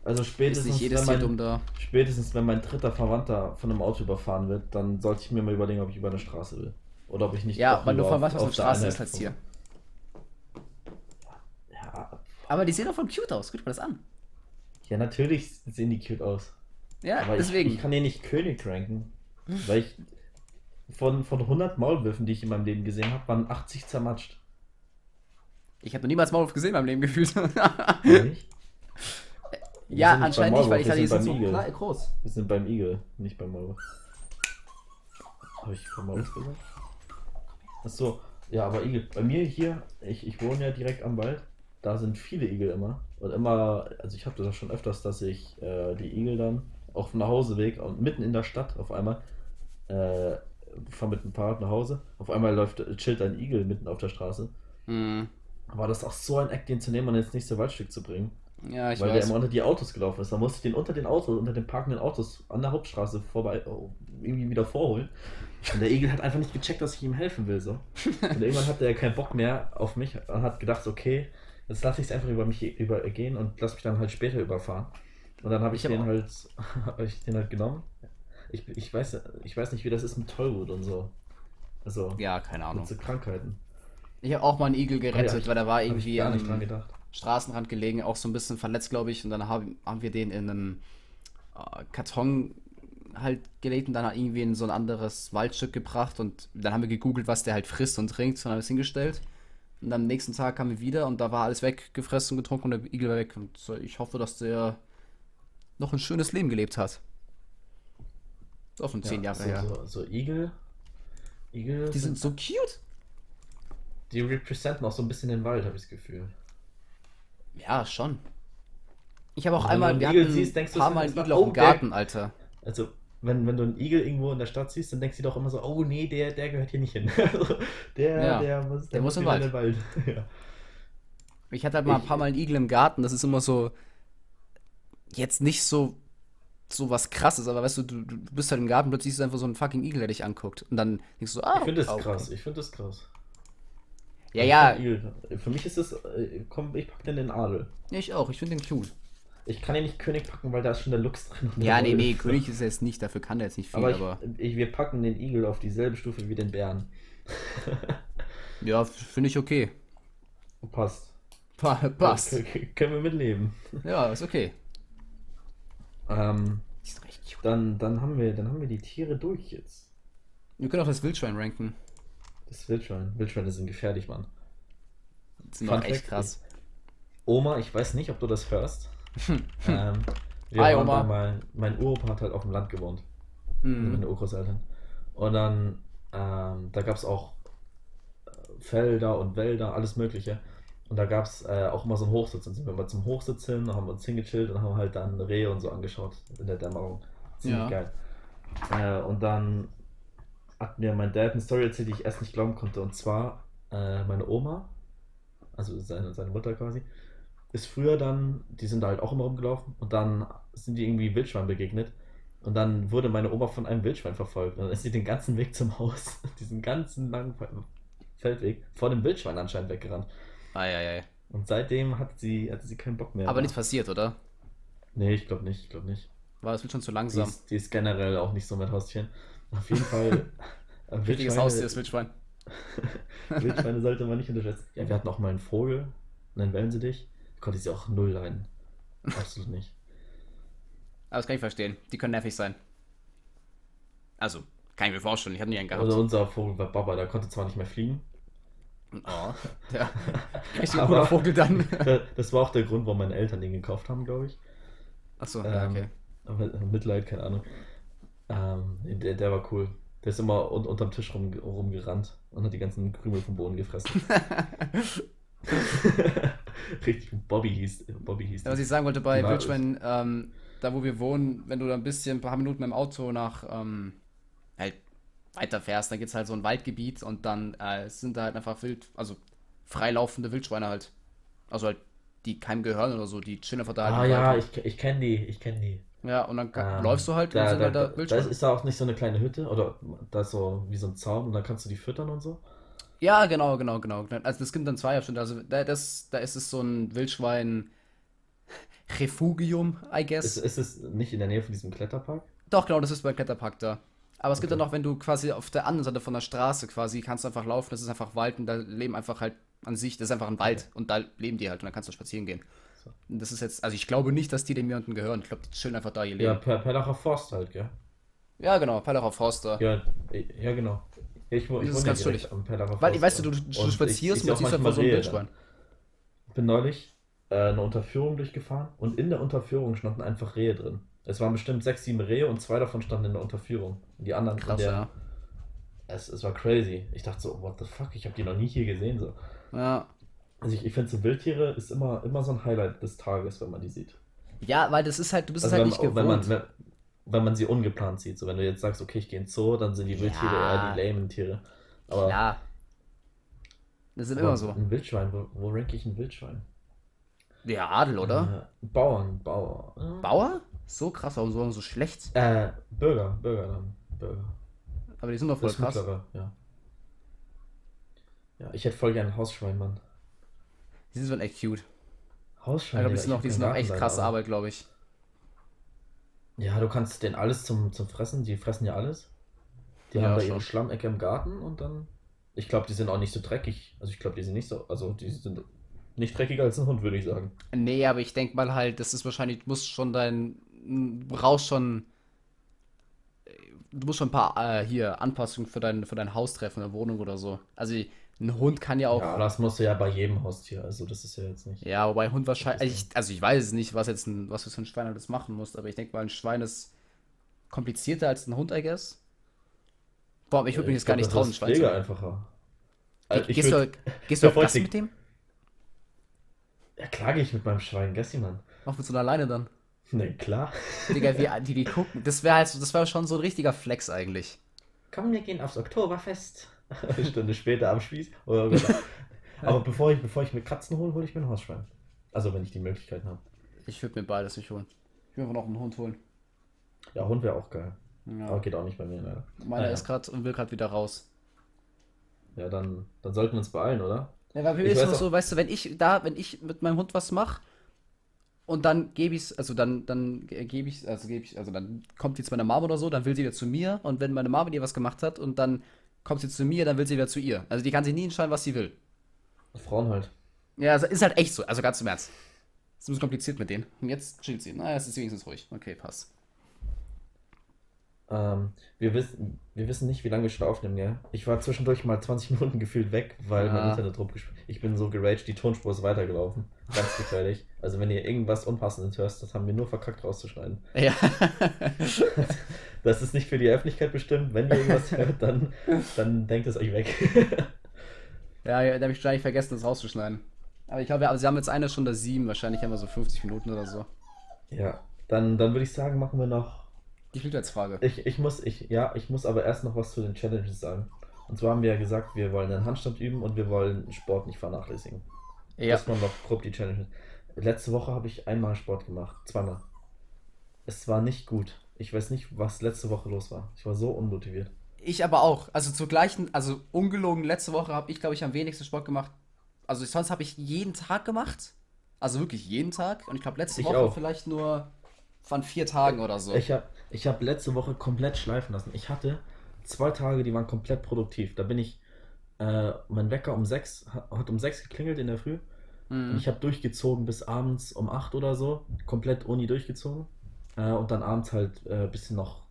Also spätestens, wenn mein, dumm da. spätestens wenn mein dritter Verwandter von einem Auto überfahren wird, dann sollte ich mir mal überlegen, ob ich über eine Straße will. Oder ob ich nicht Ja, weil du von was auf- auf Straße ist als Tier. Ja, Aber die sehen doch voll cute aus. Guck dir das an. ja, natürlich sehen die cute aus. Ja, Aber deswegen. Ich, ich kann den nicht König ranken. Weil ich von, von 100 Maulwürfen, die ich in meinem Leben gesehen habe, waren 80 zermatscht. Ich habe noch niemals Maulwurf gesehen in meinem Leben gefühlt. Wir ja, anscheinend nicht, weil ich hatte die so Igel. groß. Wir sind beim Igel, nicht beim Maulwurf. Habe ich beim Maulwurf gesagt? Achso, ja, aber Igel. Bei mir hier, ich, ich wohne ja direkt am Wald, da sind viele Igel immer. Und immer, also ich habe das schon öfters, dass ich äh, die Igel dann auf dem Nachhauseweg und mitten in der Stadt auf einmal äh, fahre mit dem Fahrrad nach Hause. Auf einmal läuft, chillt ein Igel mitten auf der Straße. Hm. War das auch so ein Eck, den zu nehmen und ins nächste Waldstück zu bringen? Ja, ich weil der weiß. immer unter die Autos gelaufen ist. Da musste ich den unter den Autos, unter den parkenden Autos an der Hauptstraße vorbei oh, irgendwie wieder vorholen. Und der Igel hat einfach nicht gecheckt, dass ich ihm helfen will. So. Und irgendwann hatte er keinen Bock mehr auf mich und hat gedacht, okay, jetzt lasse ich es einfach über mich übergehen und lass mich dann halt später überfahren. Und dann habe ich, Ich den halt, hab ich den halt genommen. Ich, ich, weiß, ich weiß nicht, wie das ist mit Tollwut und so. Also Ja, keine Ahnung. mit so Krankheiten. Ich habe auch mal einen Igel Ah ja, gerettet, ich- weil der war irgendwie am. Straßenrand gelegen, auch so ein bisschen verletzt, glaube ich. Und dann haben, haben wir den in einen äh, Karton halt gelegt und dann halt irgendwie in so ein anderes Waldstück gebracht. Und dann haben wir gegoogelt, was der halt frisst und trinkt, und haben es hingestellt. Und dann am nächsten Tag kamen wir wieder und da war alles weggefressen und getrunken und der Igel war weg. Und so, ich hoffe, dass der noch ein schönes Leben gelebt hat. Ist auch schon zehn Ja, Jahre so, her. So, so Igel. Igel Die sind so cute. Die representen auch so ein bisschen den Wald, habe ich das Gefühl. Ja, schon. Ich habe auch wenn einmal, wir einen Igel hatten siehst, ein paar so Mal einen Igel auf oh, dem der- Garten, Alter. Also, wenn, wenn du einen Igel irgendwo in der Stadt siehst, dann denkst du doch immer so, oh nee, der, der gehört hier nicht hin. Also, der, Ja, der muss, der muss im den Wald. ja. Ich hatte halt mal ein Ich- paar Mal einen Igel im Garten, das ist immer so, jetzt nicht so, so was krasses, aber weißt du, du, du bist halt im Garten, plötzlich siehst du einfach so einen fucking Igel, der dich anguckt. Und dann denkst du, ah, Ich finde das okay. krass, ich finde das krass. Ja, Ich ja, Igel, für mich ist das, äh, komm, ich pack den in den Adel. ich auch, ich finde den cute. Ich kann den nicht König packen, weil da ist schon der Lux drin. Ja, nee, nee. König ist er jetzt nicht, dafür kann der jetzt nicht viel, Aber, aber, ich, ich, wir packen den Igel auf dieselbe Stufe wie den Bären. ja, finde ich okay. Passt. Pa passt. K- Können wir mitleben. Ja, ist okay. Ähm, cute. dann, dann, haben wir, dann haben wir die Tiere durch jetzt. Wir können auch das Wildschwein ranken. Das Wildschwein. Wildschweine sind gefährlich, Mann. Die sind auch echt krass. Oma, ich weiß nicht, ob du das hörst. ähm, wir Hi, waren Oma. mal, mein Uropa hat halt auf dem Land gewohnt. Mhm. Meine Urgroßeltern. Und dann, ähm, da gab es auch äh, Felder und Wälder, alles Mögliche. Und da gab es äh, auch immer so einen Hochsitz. Und sind wir mal zum Hochsitz hin, haben uns hingechillt und haben halt dann Rehe und so angeschaut in der Dämmerung. Ziemlich Ja. geil. Äh, und dann hat mir mein Dad eine Story erzählt, die ich erst nicht glauben konnte. Und zwar, äh, meine Oma, also seine, seine Mutter quasi, ist früher dann, die sind da halt auch immer rumgelaufen und dann sind die irgendwie Wildschwein begegnet. Und dann wurde meine Oma von einem Wildschwein verfolgt. Und dann ist sie den ganzen Weg zum Haus, diesen ganzen langen Feldweg, vor dem Wildschwein anscheinend weggerannt. Eieiei. Und seitdem hat sie, hatte sie keinen Bock mehr. Aber nichts passiert, oder? Nee, ich glaube nicht, ich glaube nicht. War das wird schon zu Die langsam. ist, die ist generell auch nicht so mit Haustieren. Auf jeden Fall. äh, Richtiges Wildschweine- Haustier, das Wildschwein. Wildschweine sollte man nicht unterschätzen. Ja, wir hatten auch mal einen Vogel, einen Wellensittich. Konnte sie auch null leiden. Absolut nicht. Aber das kann ich verstehen. Die können nervig sein. Also, kann ich mir vorstellen. Ich habe nie einen gehabt. Also unser Vogel war Baba, der konnte zwar nicht mehr fliegen. Oh, ja. Richtig Aber- cooler Vogel dann. Da- Das war auch der Grund, warum meine Eltern den gekauft haben, glaube ich. Achso, ja, Ähm, okay. aber Mitleid, keine Ahnung. Ähm, der, der war cool. Der ist immer un unterm Tisch rum, rumgerannt und hat die ganzen Krümel vom Boden gefressen. Richtig, Bobby hieß, Bobby hieß Ja, was ich sagen wollte bei Wildschweinen, ähm, da wo wir wohnen, wenn du da ein bisschen, ein paar Minuten mit dem Auto nach, ähm, halt weiter fährst, dann gibt es halt so ein Waldgebiet und dann äh, sind da halt einfach wild, also freilaufende Wildschweine halt. Also halt, die keinem gehören oder so, die chillen einfach da halt Ah ja, ich, ich kenne die, ich kenne die. Ja, und dann Ähm, läufst du halt da, und sind da, halt da da, da ist da auch nicht so eine kleine Hütte oder da ist so wie so ein Zaun und dann kannst du die füttern und so. Ja, genau, genau, genau. Also das gibt dann zwei Abschnitte. Also da, das, da ist es so ein Wildschwein Refugium, I guess. Ist, ist es nicht in der Nähe von diesem Kletterpark? Doch, genau, das ist beim Kletterpark da. Aber es gibt Okay. dann noch, wenn du quasi auf der anderen Seite von der Straße quasi kannst du einfach laufen, das ist einfach Wald und da leben einfach halt an sich, das ist einfach ein Wald und da leben die halt und dann kannst du spazieren gehen. Und das ist jetzt, also ich glaube nicht, dass die dem jemanden gehören. Ich glaube, die chillen einfach da ihr Ja, Leben. per Perlacher Forst halt, gell? Ja, genau, Perlacher Forster. Ja, ja genau. Ich, ich Das ist ganz ja chillig. Perlacher Weil, weißt du, du, Und du ich- spazierst ich und du auch siehst einfach so ein Rehe Wildschwein. da. Ich bin neulich äh, eine Unterführung durchgefahren und in der Unterführung standen einfach Rehe drin. Es waren bestimmt sechs, sieben Rehe und zwei davon standen in der Unterführung. Und die anderen Krass, in der, ja. es, es war crazy. Ich dachte so, what the fuck, ich habe die noch nie hier gesehen. So. Ja. Also ich, ich finde so Wildtiere ist immer, immer so ein Highlight des Tages, wenn man die sieht. Ja, weil das ist halt, du bist Also es halt wenn, nicht gewohnt. wenn, man, wenn, man sie ungeplant sieht. So wenn du jetzt sagst, okay, ich gehe ins Zoo, dann sind die Wildtiere Ja. eher die lamen Tiere. Aber, ja. Das sind aber immer so. ein Wildschwein, wo, wo rank ich ein Wildschwein? Ja, Adel, oder? Äh, Bauern, Bauer. Bauer? So krass, warum so, so schlecht? Äh, Bürger, Bürger dann. Bürger. Aber die sind doch voll Das krass. mittlere, ja. Ja, ich hätte voll gern ein Hausschwein, Mann. Die sind schon echt cute. Hausschweine. Aber die sind hab die sind Garten echt krasse Arbeit, glaube ich. Ja, du kannst denen alles zum, zum Fressen, die fressen ja alles. Die Ja, haben da schon. ihre Schlammbecke im Garten und dann. Ich glaube, die sind auch nicht so dreckig. Also ich glaube, die sind nicht so. Also die sind nicht dreckiger als ein Hund, würde ich sagen. Nee, aber ich denke mal halt, das ist wahrscheinlich, du musst schon dein, du brauchst schon, du musst schon ein paar äh, hier Anpassungen für dein, für dein Haus treffen, eine Wohnung oder so. Also ein Hund kann ja auch, Ja, das musst du ja bei jedem Haustier. Also das ist ja jetzt nicht. ja, wobei ein Hund wahrscheinlich, also ich, also ich weiß es nicht, was jetzt ein, was für ein Schwein alles machen musst, aber ich denke mal, ein Schwein ist komplizierter als ein Hund, I guess. Boah, aber ich würde mich jetzt gar nicht das trauen, ein ist Schwein zu einfacher. Also ich Gehst würd, du, gehst du auf Gassi mit dem? ja, klar gehe ich mit meinem Schwein Gassi, Mann. Auch mit so einer Leine dann? Ne, klar. Digga, wie die, die gucken, das wäre halt so, das wäre schon so ein richtiger Flex eigentlich. Komm, wir gehen aufs Oktoberfest. Eine Stunde später am Spieß. Oder, oder. Aber bevor ich, bevor ich mir Katzen hole, hole ich mir ein Hausschwein. Also wenn ich die Möglichkeiten habe. Ich würde mir beides nicht holen. Ich will einfach noch einen Hund holen. Ja, Hund wäre auch geil. Ja. Aber geht auch nicht bei mir, leider. Meiner Naja. ist gerade und will gerade wieder raus. Ja, dann, dann sollten wir uns beeilen, oder? Ja, weil mir Ich ist auch- so, weißt du, wenn ich da, wenn ich mit meinem Hund was mache und dann gebe ich es, also dann, dann gebe ich, also gebe ich, also dann kommt jetzt meine Mama oder so, dann will sie wieder zu mir und wenn meine Mama ihr was gemacht hat und dann kommt sie zu mir, dann will sie wieder zu ihr. Also die kann sich nie entscheiden, was sie will. Frauen halt. Ja, also ist halt echt so, also ganz im Ernst. Es ist ein bisschen kompliziert mit denen. Und jetzt chillt sie. Naja, es ist wenigstens ruhig. Okay, passt. Ähm, wir, wissen, wir wissen nicht, wie lange wir schon aufnehmen, gell? Ich war zwischendurch mal 20 Minuten gefühlt weg, weil Ja. mein Internet rumgespielt Ich bin so geraged, die Tonspur ist weitergelaufen. Ganz gefährlich. Also wenn ihr irgendwas Unpassendes hörst, das haben wir nur verkackt rauszuschneiden. Ja. Das ist nicht für die Öffentlichkeit bestimmt. Wenn ihr irgendwas hört, dann, dann denkt es euch weg. ja, ja, da habe ich wahrscheinlich vergessen, das rauszuschneiden. Aber ich glaube, sie haben jetzt eine Stunde sieben, wahrscheinlich haben wir so 50 Minuten oder so. ja, dann, dann würde ich sagen, machen wir noch Die Spielplatzfrage. Ich, ich muss, ich, ja, ich muss aber erst noch was zu den Challenges sagen. Und zwar haben wir ja gesagt, wir wollen einen Handstand üben und wir wollen Sport nicht vernachlässigen. Ja. Das waren noch grob die Challenges. Letzte Woche habe ich einmal Sport gemacht. Zweimal. Es war nicht gut. Ich weiß nicht, was letzte Woche los war. Ich war so unmotiviert. Ich aber auch. Also zur gleichen, also ungelogen, letzte Woche habe ich, glaube ich, am wenigsten Sport gemacht. also sonst habe ich jeden Tag gemacht. Also wirklich jeden Tag. Und ich glaube, letzte Ich Woche auch. vielleicht nur von vier Tagen oder so. Ich habe ich hab letzte Woche komplett schleifen lassen. Ich hatte zwei Tage, die waren komplett produktiv. Da bin ich, äh, mein Wecker um sechs, hat um sechs geklingelt in der Früh. Und Mhm. ich habe durchgezogen bis abends um 8 oder so. Komplett Uni durchgezogen. Äh, und dann abends halt ein äh, bisschen noch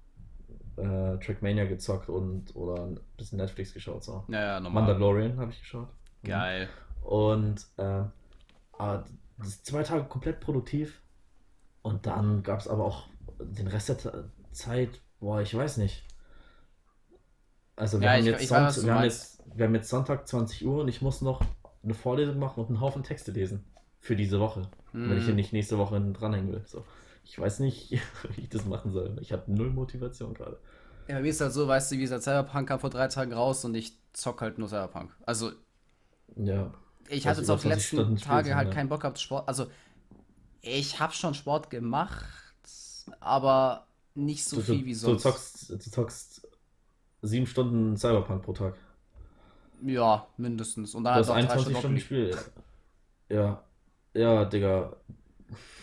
äh, Trackmania gezockt und oder ein bisschen Netflix geschaut. So. Ja, ja, normal. Mandalorian habe ich geschaut. Geil. Und äh, ah, das zwei Tage komplett produktiv. Und dann gab es aber auch den Rest der Zeit, boah, ich weiß nicht. Also wir Ja, haben ich- jetzt ich weiß, wir haben jetzt, wir haben jetzt Sonntag 20 Uhr und ich muss noch eine Vorlesung machen und einen Haufen Texte lesen für diese Woche, wenn ich hier Mhm. nicht nächste Woche dranhängen will. So. Ich weiß nicht, wie ich das machen soll. Ich habe null Motivation gerade. Ja, bei mir ist halt so, weißt du, wie gesagt, Cyberpunk kam vor drei Tagen raus und ich zock halt nur Cyberpunk. Also, Ja. ich hatte jetzt auch die 20 letzten Tage halt ne? keinen Bock gehabt, Sport. Also, ich habe schon Sport gemacht, aber nicht so du, viel du, wie du sonst. zockst, du zockst sieben Stunden Cyberpunk pro Tag. Ja, mindestens. Und Du dann halt hast noch drei 21 Stunden Spiel. Ja. Ja, Digga.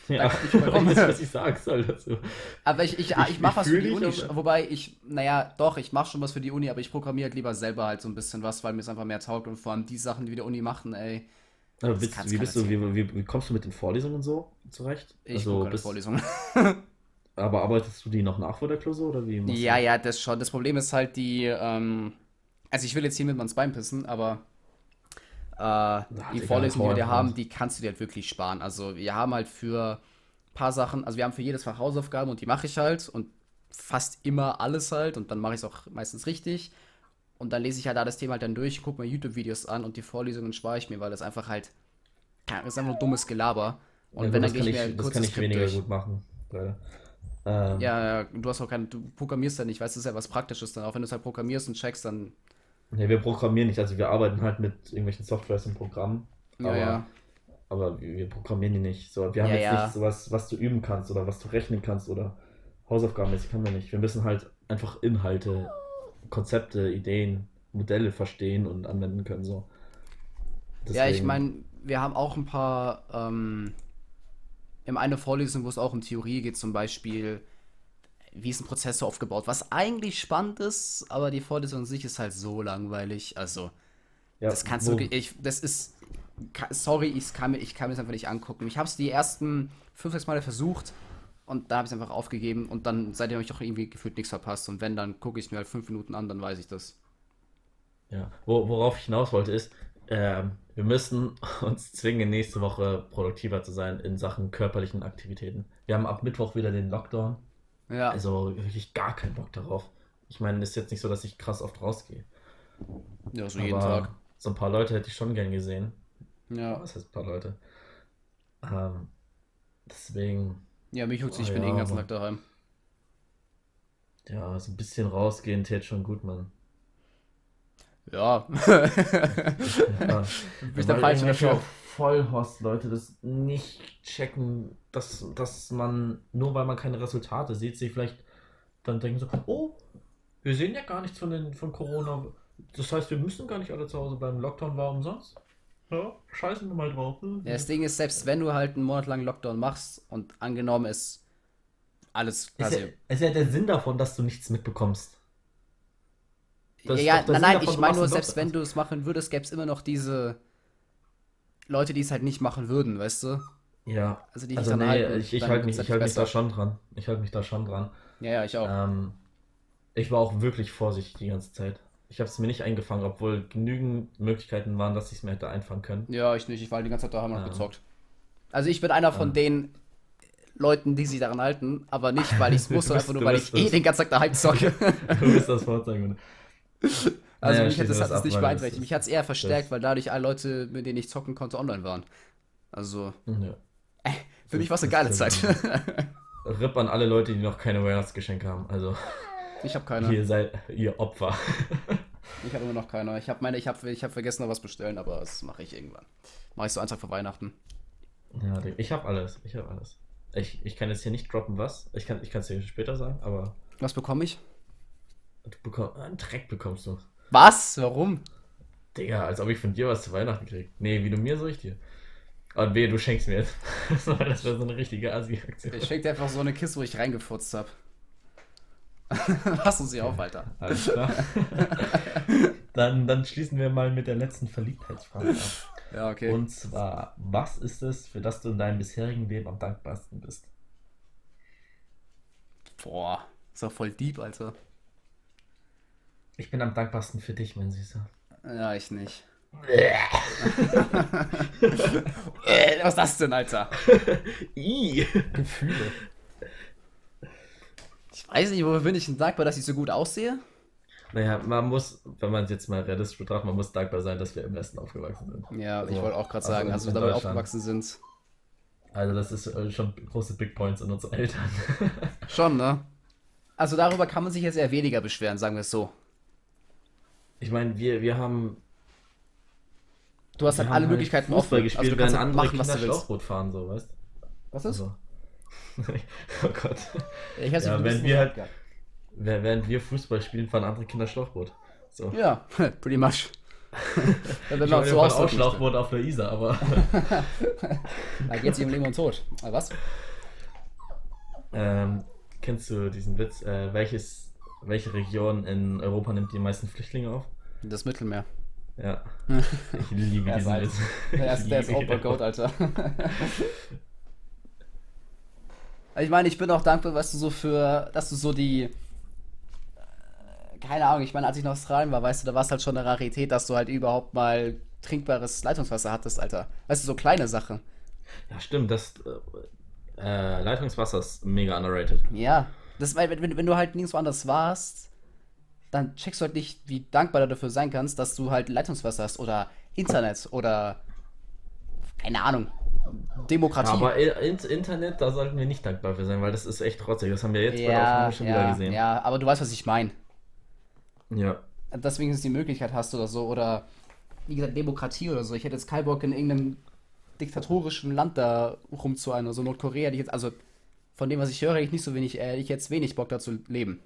Ja, ich weiß nicht, was ich sagen soll dazu. Aber ich, ich, ich, Ich- mache was für die Uni. aber- Wobei ich, naja, doch, ich mache schon was für die Uni, aber ich programmiere halt lieber selber halt so ein bisschen was, weil mir es einfach mehr taugt und vor allem die Sachen, die wir der Uni machen, ey. Aber bist, wie, bist du, wie, wie, wie kommst du mit den Vorlesungen und so zurecht? Ich also, gucke keine bist, Vorlesungen. aber arbeitest du die noch nach vor der Klausur oder wie? Ja, du? ja, das schon. Das Problem ist halt die, ähm, also ich will jetzt hier mit ins Bein pissen, aber äh, die Digga, Vorlesungen, die wir haben, die kannst du dir halt wirklich sparen. Also wir haben halt für ein paar Sachen, also wir haben für jedes Fach Hausaufgaben und die mache ich halt und fast immer alles halt und dann mache ich es auch meistens richtig. Und dann lese ich halt da das Thema halt dann durch, gucke mir YouTube-Videos an und die Vorlesungen spare ich mir, weil das einfach halt, ja, das ist einfach nur dummes Gelaber. Und Ja, wenn, dann gehe ich mir ein das kann ich Skript weniger durch. gut machen. Leider. Ähm, Ja, ja, du hast auch keine, du programmierst ja nicht, weißt du, das ist ja was Praktisches dann. Auch wenn du es halt programmierst und checkst, dann, Nee, wir programmieren nicht, also wir arbeiten halt mit irgendwelchen Softwares und Programmen. ja, aber, ja. aber wir, programmieren die nicht. So, wir haben Ja, jetzt ja. nicht sowas, was du üben kannst oder was du rechnen kannst oder Hausaufgabenmäßig können wir nicht. Wir müssen halt einfach Inhalte, Konzepte, Ideen, Modelle verstehen und anwenden können. So. Ja, ich meine, wir haben auch ein paar, ähm, in einer Vorlesung, wo es auch um Theorie geht, zum Beispiel, wie ist ein Prozessor aufgebaut, was eigentlich spannend ist, aber die Vorlesung an sich ist halt so langweilig. Also, ja, das kannst du wo- wirklich, ich, das ist, sorry, ich kann mir, ich kann mir das einfach nicht angucken. Ich habe es die ersten fünf, sechs Male versucht und da habe ich es einfach aufgegeben und dann seitdem habe ich auch irgendwie gefühlt nichts verpasst und wenn, dann gucke ich es mir halt fünf Minuten an, dann weiß ich das. Ja, wo, worauf ich hinaus wollte ist, ähm, wir müssen uns zwingen, nächste Woche produktiver zu sein in Sachen körperlichen Aktivitäten. Wir haben ab Mittwoch wieder den Lockdown, Ja, also wirklich gar keinen Bock darauf. Ich meine, ist jetzt nicht so, dass ich krass oft rausgehe. ja so jeden aber Tag. so ein paar Leute hätte ich schon gern gesehen. Ja, Was heißt ein paar Leute? Ähm, deswegen, ja mich juckt's, ich Oh, bin ja, den ganzen Tag daheim. ja, so ein bisschen rausgehen täte schon gut, Mann. Ja. Ja, Bin ich der Falsche dafür. Vollhorst-Leute das nicht checken, dass, dass man, nur weil man keine Resultate sieht, sich vielleicht dann denken so, oh, wir sehen ja gar nichts von, den, von Corona. Das heißt, wir müssen gar nicht alle zu Hause bleiben. Lockdown war umsonst. Ja, scheißen wir mal drauf. Ja, das Ding ist, selbst wenn du halt einen Monat lang Lockdown machst und angenommen ist alles ist, quasi. ja, ist ja der Sinn davon, dass du nichts mitbekommst. das ist ja, nein, Sinn nein, davon, ich meine nur, selbst wenn du es machen würdest, gäbe es immer noch diese Leute, die es halt nicht machen würden, weißt du? Ja, Also die also nee, halten, ich, ich halte mich, ich halt mich da schon dran. Ich halte mich da schon dran. Ja, ja, ich auch. Ähm, ich war auch wirklich vorsichtig die ganze Zeit. Ich habe es mir nicht eingefangen, obwohl genügend Möglichkeiten waren, dass ich es mir hätte einfangen können. Ja, ich nicht, ich war die ganze Zeit daheim und hab Ja. gezockt. Also ich bin einer von Ja. den Leuten, die sich daran halten, aber nicht, weil ich es muss, sondern einfach nur, weil ich eh das. den ganzen Tag daheim zocke. Du bist das Vorzeichen. Also Naja, mich hat das hat das es nicht ab, weil beeinträchtigt. Mich hat es eher verstärkt, das- weil dadurch alle Leute, mit denen ich zocken konnte, online waren. Also, Ja. für mich war es eine geile. Zeit. RIP an alle Leute, die noch keine Weihnachtsgeschenke haben. Also, ich habe keine. ihr seid ihr Opfer. Ich habe immer noch keine. Ich habe meine, ich habe ich hab vergessen noch was bestellen, aber das mache ich irgendwann. Mache ich so einfach vor Weihnachten. Ja, ich habe alles. Ich habe alles. Ich, ich kann jetzt hier nicht droppen, was. Ich kann es dir später sagen, aber Was bekomme ich? du bekomm, einen Dreck bekommst du. Was? Warum? Digga, als ob ich von dir was zu Weihnachten krieg. Nee, wie du mir, so ich dir. Aber nee, du schenkst mir jetzt. das wäre so eine richtige Asi-Aktion. Ich schenk dir einfach so eine Kiste, wo ich reingefurzt hab. Lass uns sie auf, Alter. Alles klar. dann, dann schließen wir mal mit der letzten Verliebtheitsfrage ab. Ja, okay. Und zwar, was ist es, für das du in deinem bisherigen Leben am dankbarsten bist? Boah, ist doch voll deep, Alter. Ich bin am dankbarsten für dich, mein Süßer. Ja, ich nicht. Was ist das denn, Alter? I. Gefühle. Ich weiß nicht, wofür bin ich denn dankbar, dass ich so gut aussehe? Naja, man muss, wenn man es jetzt mal realistisch betrachtet, man muss dankbar sein, dass wir im Westen aufgewachsen sind. Ja, ich Also, wollte auch gerade also sagen, in- als wir Deutschland. aufgewachsen sind. Also das ist äh, schon große Big Points in unsere Eltern. Schon, ne? Also darüber kann man sich jetzt eher weniger beschweren, sagen wir es so. Ich meine, wir, wir haben, Du hast halt alle Möglichkeiten Fußball offen. gespielt, Also du kannst halt andere machen, was Kinder du willst. Schlauchboot fahren, so, weißt Was ist? Also. oh Gott. Ich hab's Ja, wenn wir halt- gehabt. Während wir Fußball spielen, fahren andere Kinder Schlauchboot. So. Ja, pretty much. Wenn Ich man meine, so auch. Schlauchboot auf der Isar, aber Da geht's um Leben und Tod. Aber was? ähm, kennst du diesen Witz? Äh, welches, welche Region in Europa nimmt die meisten Flüchtlinge auf? Das Mittelmeer. Ja. Ich liebe diesen. Witz. Der ist, Ich der ist. Goat, Alter. Ich meine, ich bin auch dankbar, weißt du, so für, dass du so die. äh, Keine Ahnung, ich meine, als ich in Australien war, weißt du, da war es halt schon eine Rarität, dass du halt überhaupt mal trinkbares Leitungswasser hattest, Alter. Weißt du, so kleine Sachen. Ja, stimmt. Das äh, äh, Leitungswasser ist mega underrated. Ja. Das, weil, wenn, wenn du halt nirgendwo anders warst, dann checkst du halt nicht, wie dankbar du dafür sein kannst, dass du halt Leitungswasser hast oder Internet oder. Keine Ahnung. Demokratie. Aber ins Internet, da sollten wir nicht dankbar für sein, weil das ist echt trotzig. Das haben wir jetzt bei der ja, Aufnahme schon wieder ja, gesehen. ja, aber du weißt, was ich meine. Ja. Deswegen ist die Möglichkeit hast oder so, oder wie gesagt, Demokratie oder so. Ich hätte jetzt keinen Bock in irgendeinem diktatorischen Land da rumzueilen oder so. Nordkorea, die jetzt, also von dem, was ich höre, hätte ich nicht so wenig, äh, ich jetzt wenig Bock dazu leben.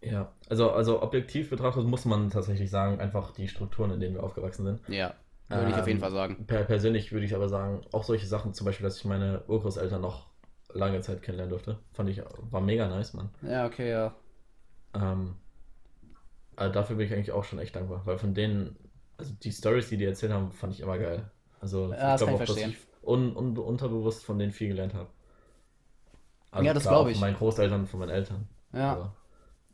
Ja, also, also objektiv betrachtet muss man tatsächlich sagen, einfach die Strukturen, in denen wir aufgewachsen sind. Ja, würde ich auf jeden Ähm, Fall sagen. Per persönlich würde ich aber sagen, auch solche Sachen, zum Beispiel, dass ich meine Urgroßeltern noch lange Zeit kennenlernen durfte, fand ich, war mega nice, Mann. Ja, okay, ja. Ähm, also dafür bin ich eigentlich auch schon echt dankbar, weil von denen, also die Stories, die die erzählt haben, fand ich immer geil. Also Ja, das kann ich dass verstehen. ich un, un, unterbewusst von denen viel gelernt habe. Also Ja, das klar, glaub auch ich. Von meinen Großeltern, von meinen Eltern. Ja. Aber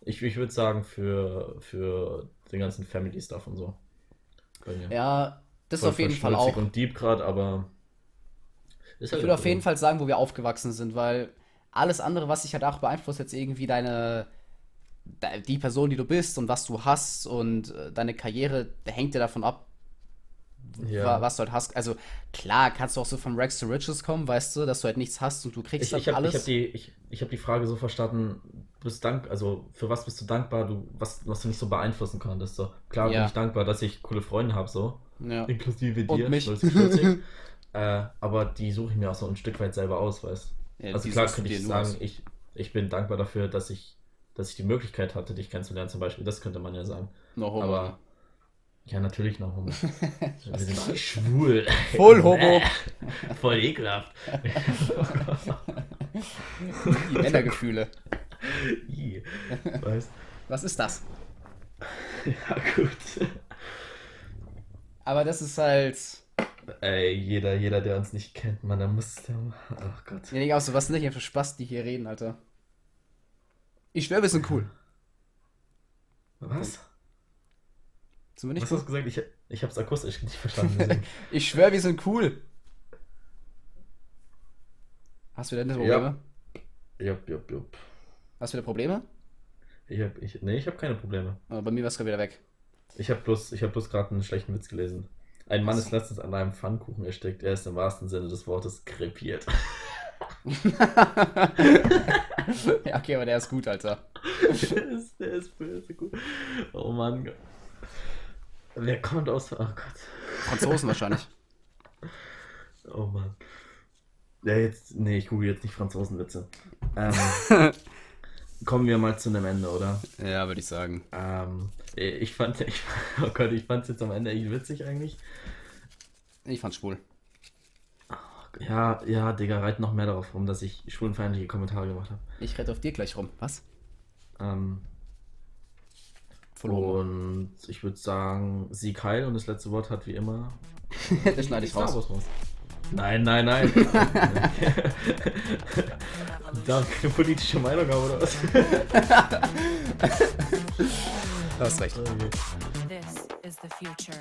ich ich würde sagen, für, für den ganzen Family-Stuff und so. Bei mir. Ja, das Voll- auf jeden Fall auch. und deep gerade, aber. Ist Ich halt würde auf jeden Fall sagen, wo wir aufgewachsen sind, weil alles andere, was dich halt auch beeinflusst, jetzt irgendwie deine, de- die Person, die du bist und was du hast und äh, deine Karriere, hängt ja davon ab, Ja. wa- was du halt hast. Also klar, kannst du auch so von Rags to Riches kommen, weißt du, dass du halt nichts hast und du kriegst Ich, halt ich habe alles. hab die, ich, ich hab die Frage so verstanden, bist dank, also für was bist du dankbar, du, was, was du nicht so beeinflussen konntest. So. Klar bin Ja. ich dankbar, dass ich coole Freunde habe, so. Ja. Inklusive Und dir, mich. stolz stolzig. äh, aber die suche ich mir auch so ein Stück weit selber aus, weißt Ja, Also klar könnte ich sagen, aus. ich, ich bin dankbar dafür, dass ich, dass ich die Möglichkeit hatte, dich kennenzulernen, zum Beispiel. Das könnte man ja sagen. No homo. Aber ja, natürlich noch Homo. Wir sind nicht schwul. Voll homo. Voll ekelhaft. Die Männergefühle. Was ist das? Ja, gut. Aber das ist halt. Ey, jeder, jeder, der uns nicht kennt, man, da muss der. Ach Gott. Ja, Digga, auch so was sind denn hier für Spaß, die hier reden, Alter. Ich schwör, wir sind cool. Was? Sind wir nicht Was cool? hast du gesagt? Ich, ich hab's akustisch nicht verstanden. Ich schwör, wir sind cool. Hast du denn Ja. Probleme? jupp, jupp, jupp. Hast du wieder Probleme? Ich hab, ich, nee, ich habe keine Probleme. Aber bei mir war es gerade wieder weg. Ich habe bloß, ich hab bloß gerade einen schlechten Witz gelesen. Ein Mann ist letztens an einem Pfannkuchen erstickt. Er ist im wahrsten Sinne des Wortes krepiert. ja, okay, aber der ist gut, Alter. der, ist, der ist böse gut. Oh Mann. Wer kommt aus. Oh Gott. Franzosen wahrscheinlich. Oh Mann. Ja, jetzt. Nee, ich google jetzt nicht Franzosenwitze. Ähm, kommen wir mal zu einem Ende, oder? Ja, würde ich sagen. Ähm, ich fand, ich, oh Gott, ich fand es jetzt am Ende echt witzig eigentlich. Ich fand's schwul. Ja, ja, Digga, reit noch mehr darauf rum, dass ich schwulenfeindliche Kommentare gemacht habe. Ich rette auf dir gleich rum. Was? Ähm, und ich würde sagen, Sieg heil und das letzte Wort hat wie immer. das schneide ich raus. Nein, nein, nein. Darf keine politische Meinung haben oder was? Du hast recht. Okay. This is the future.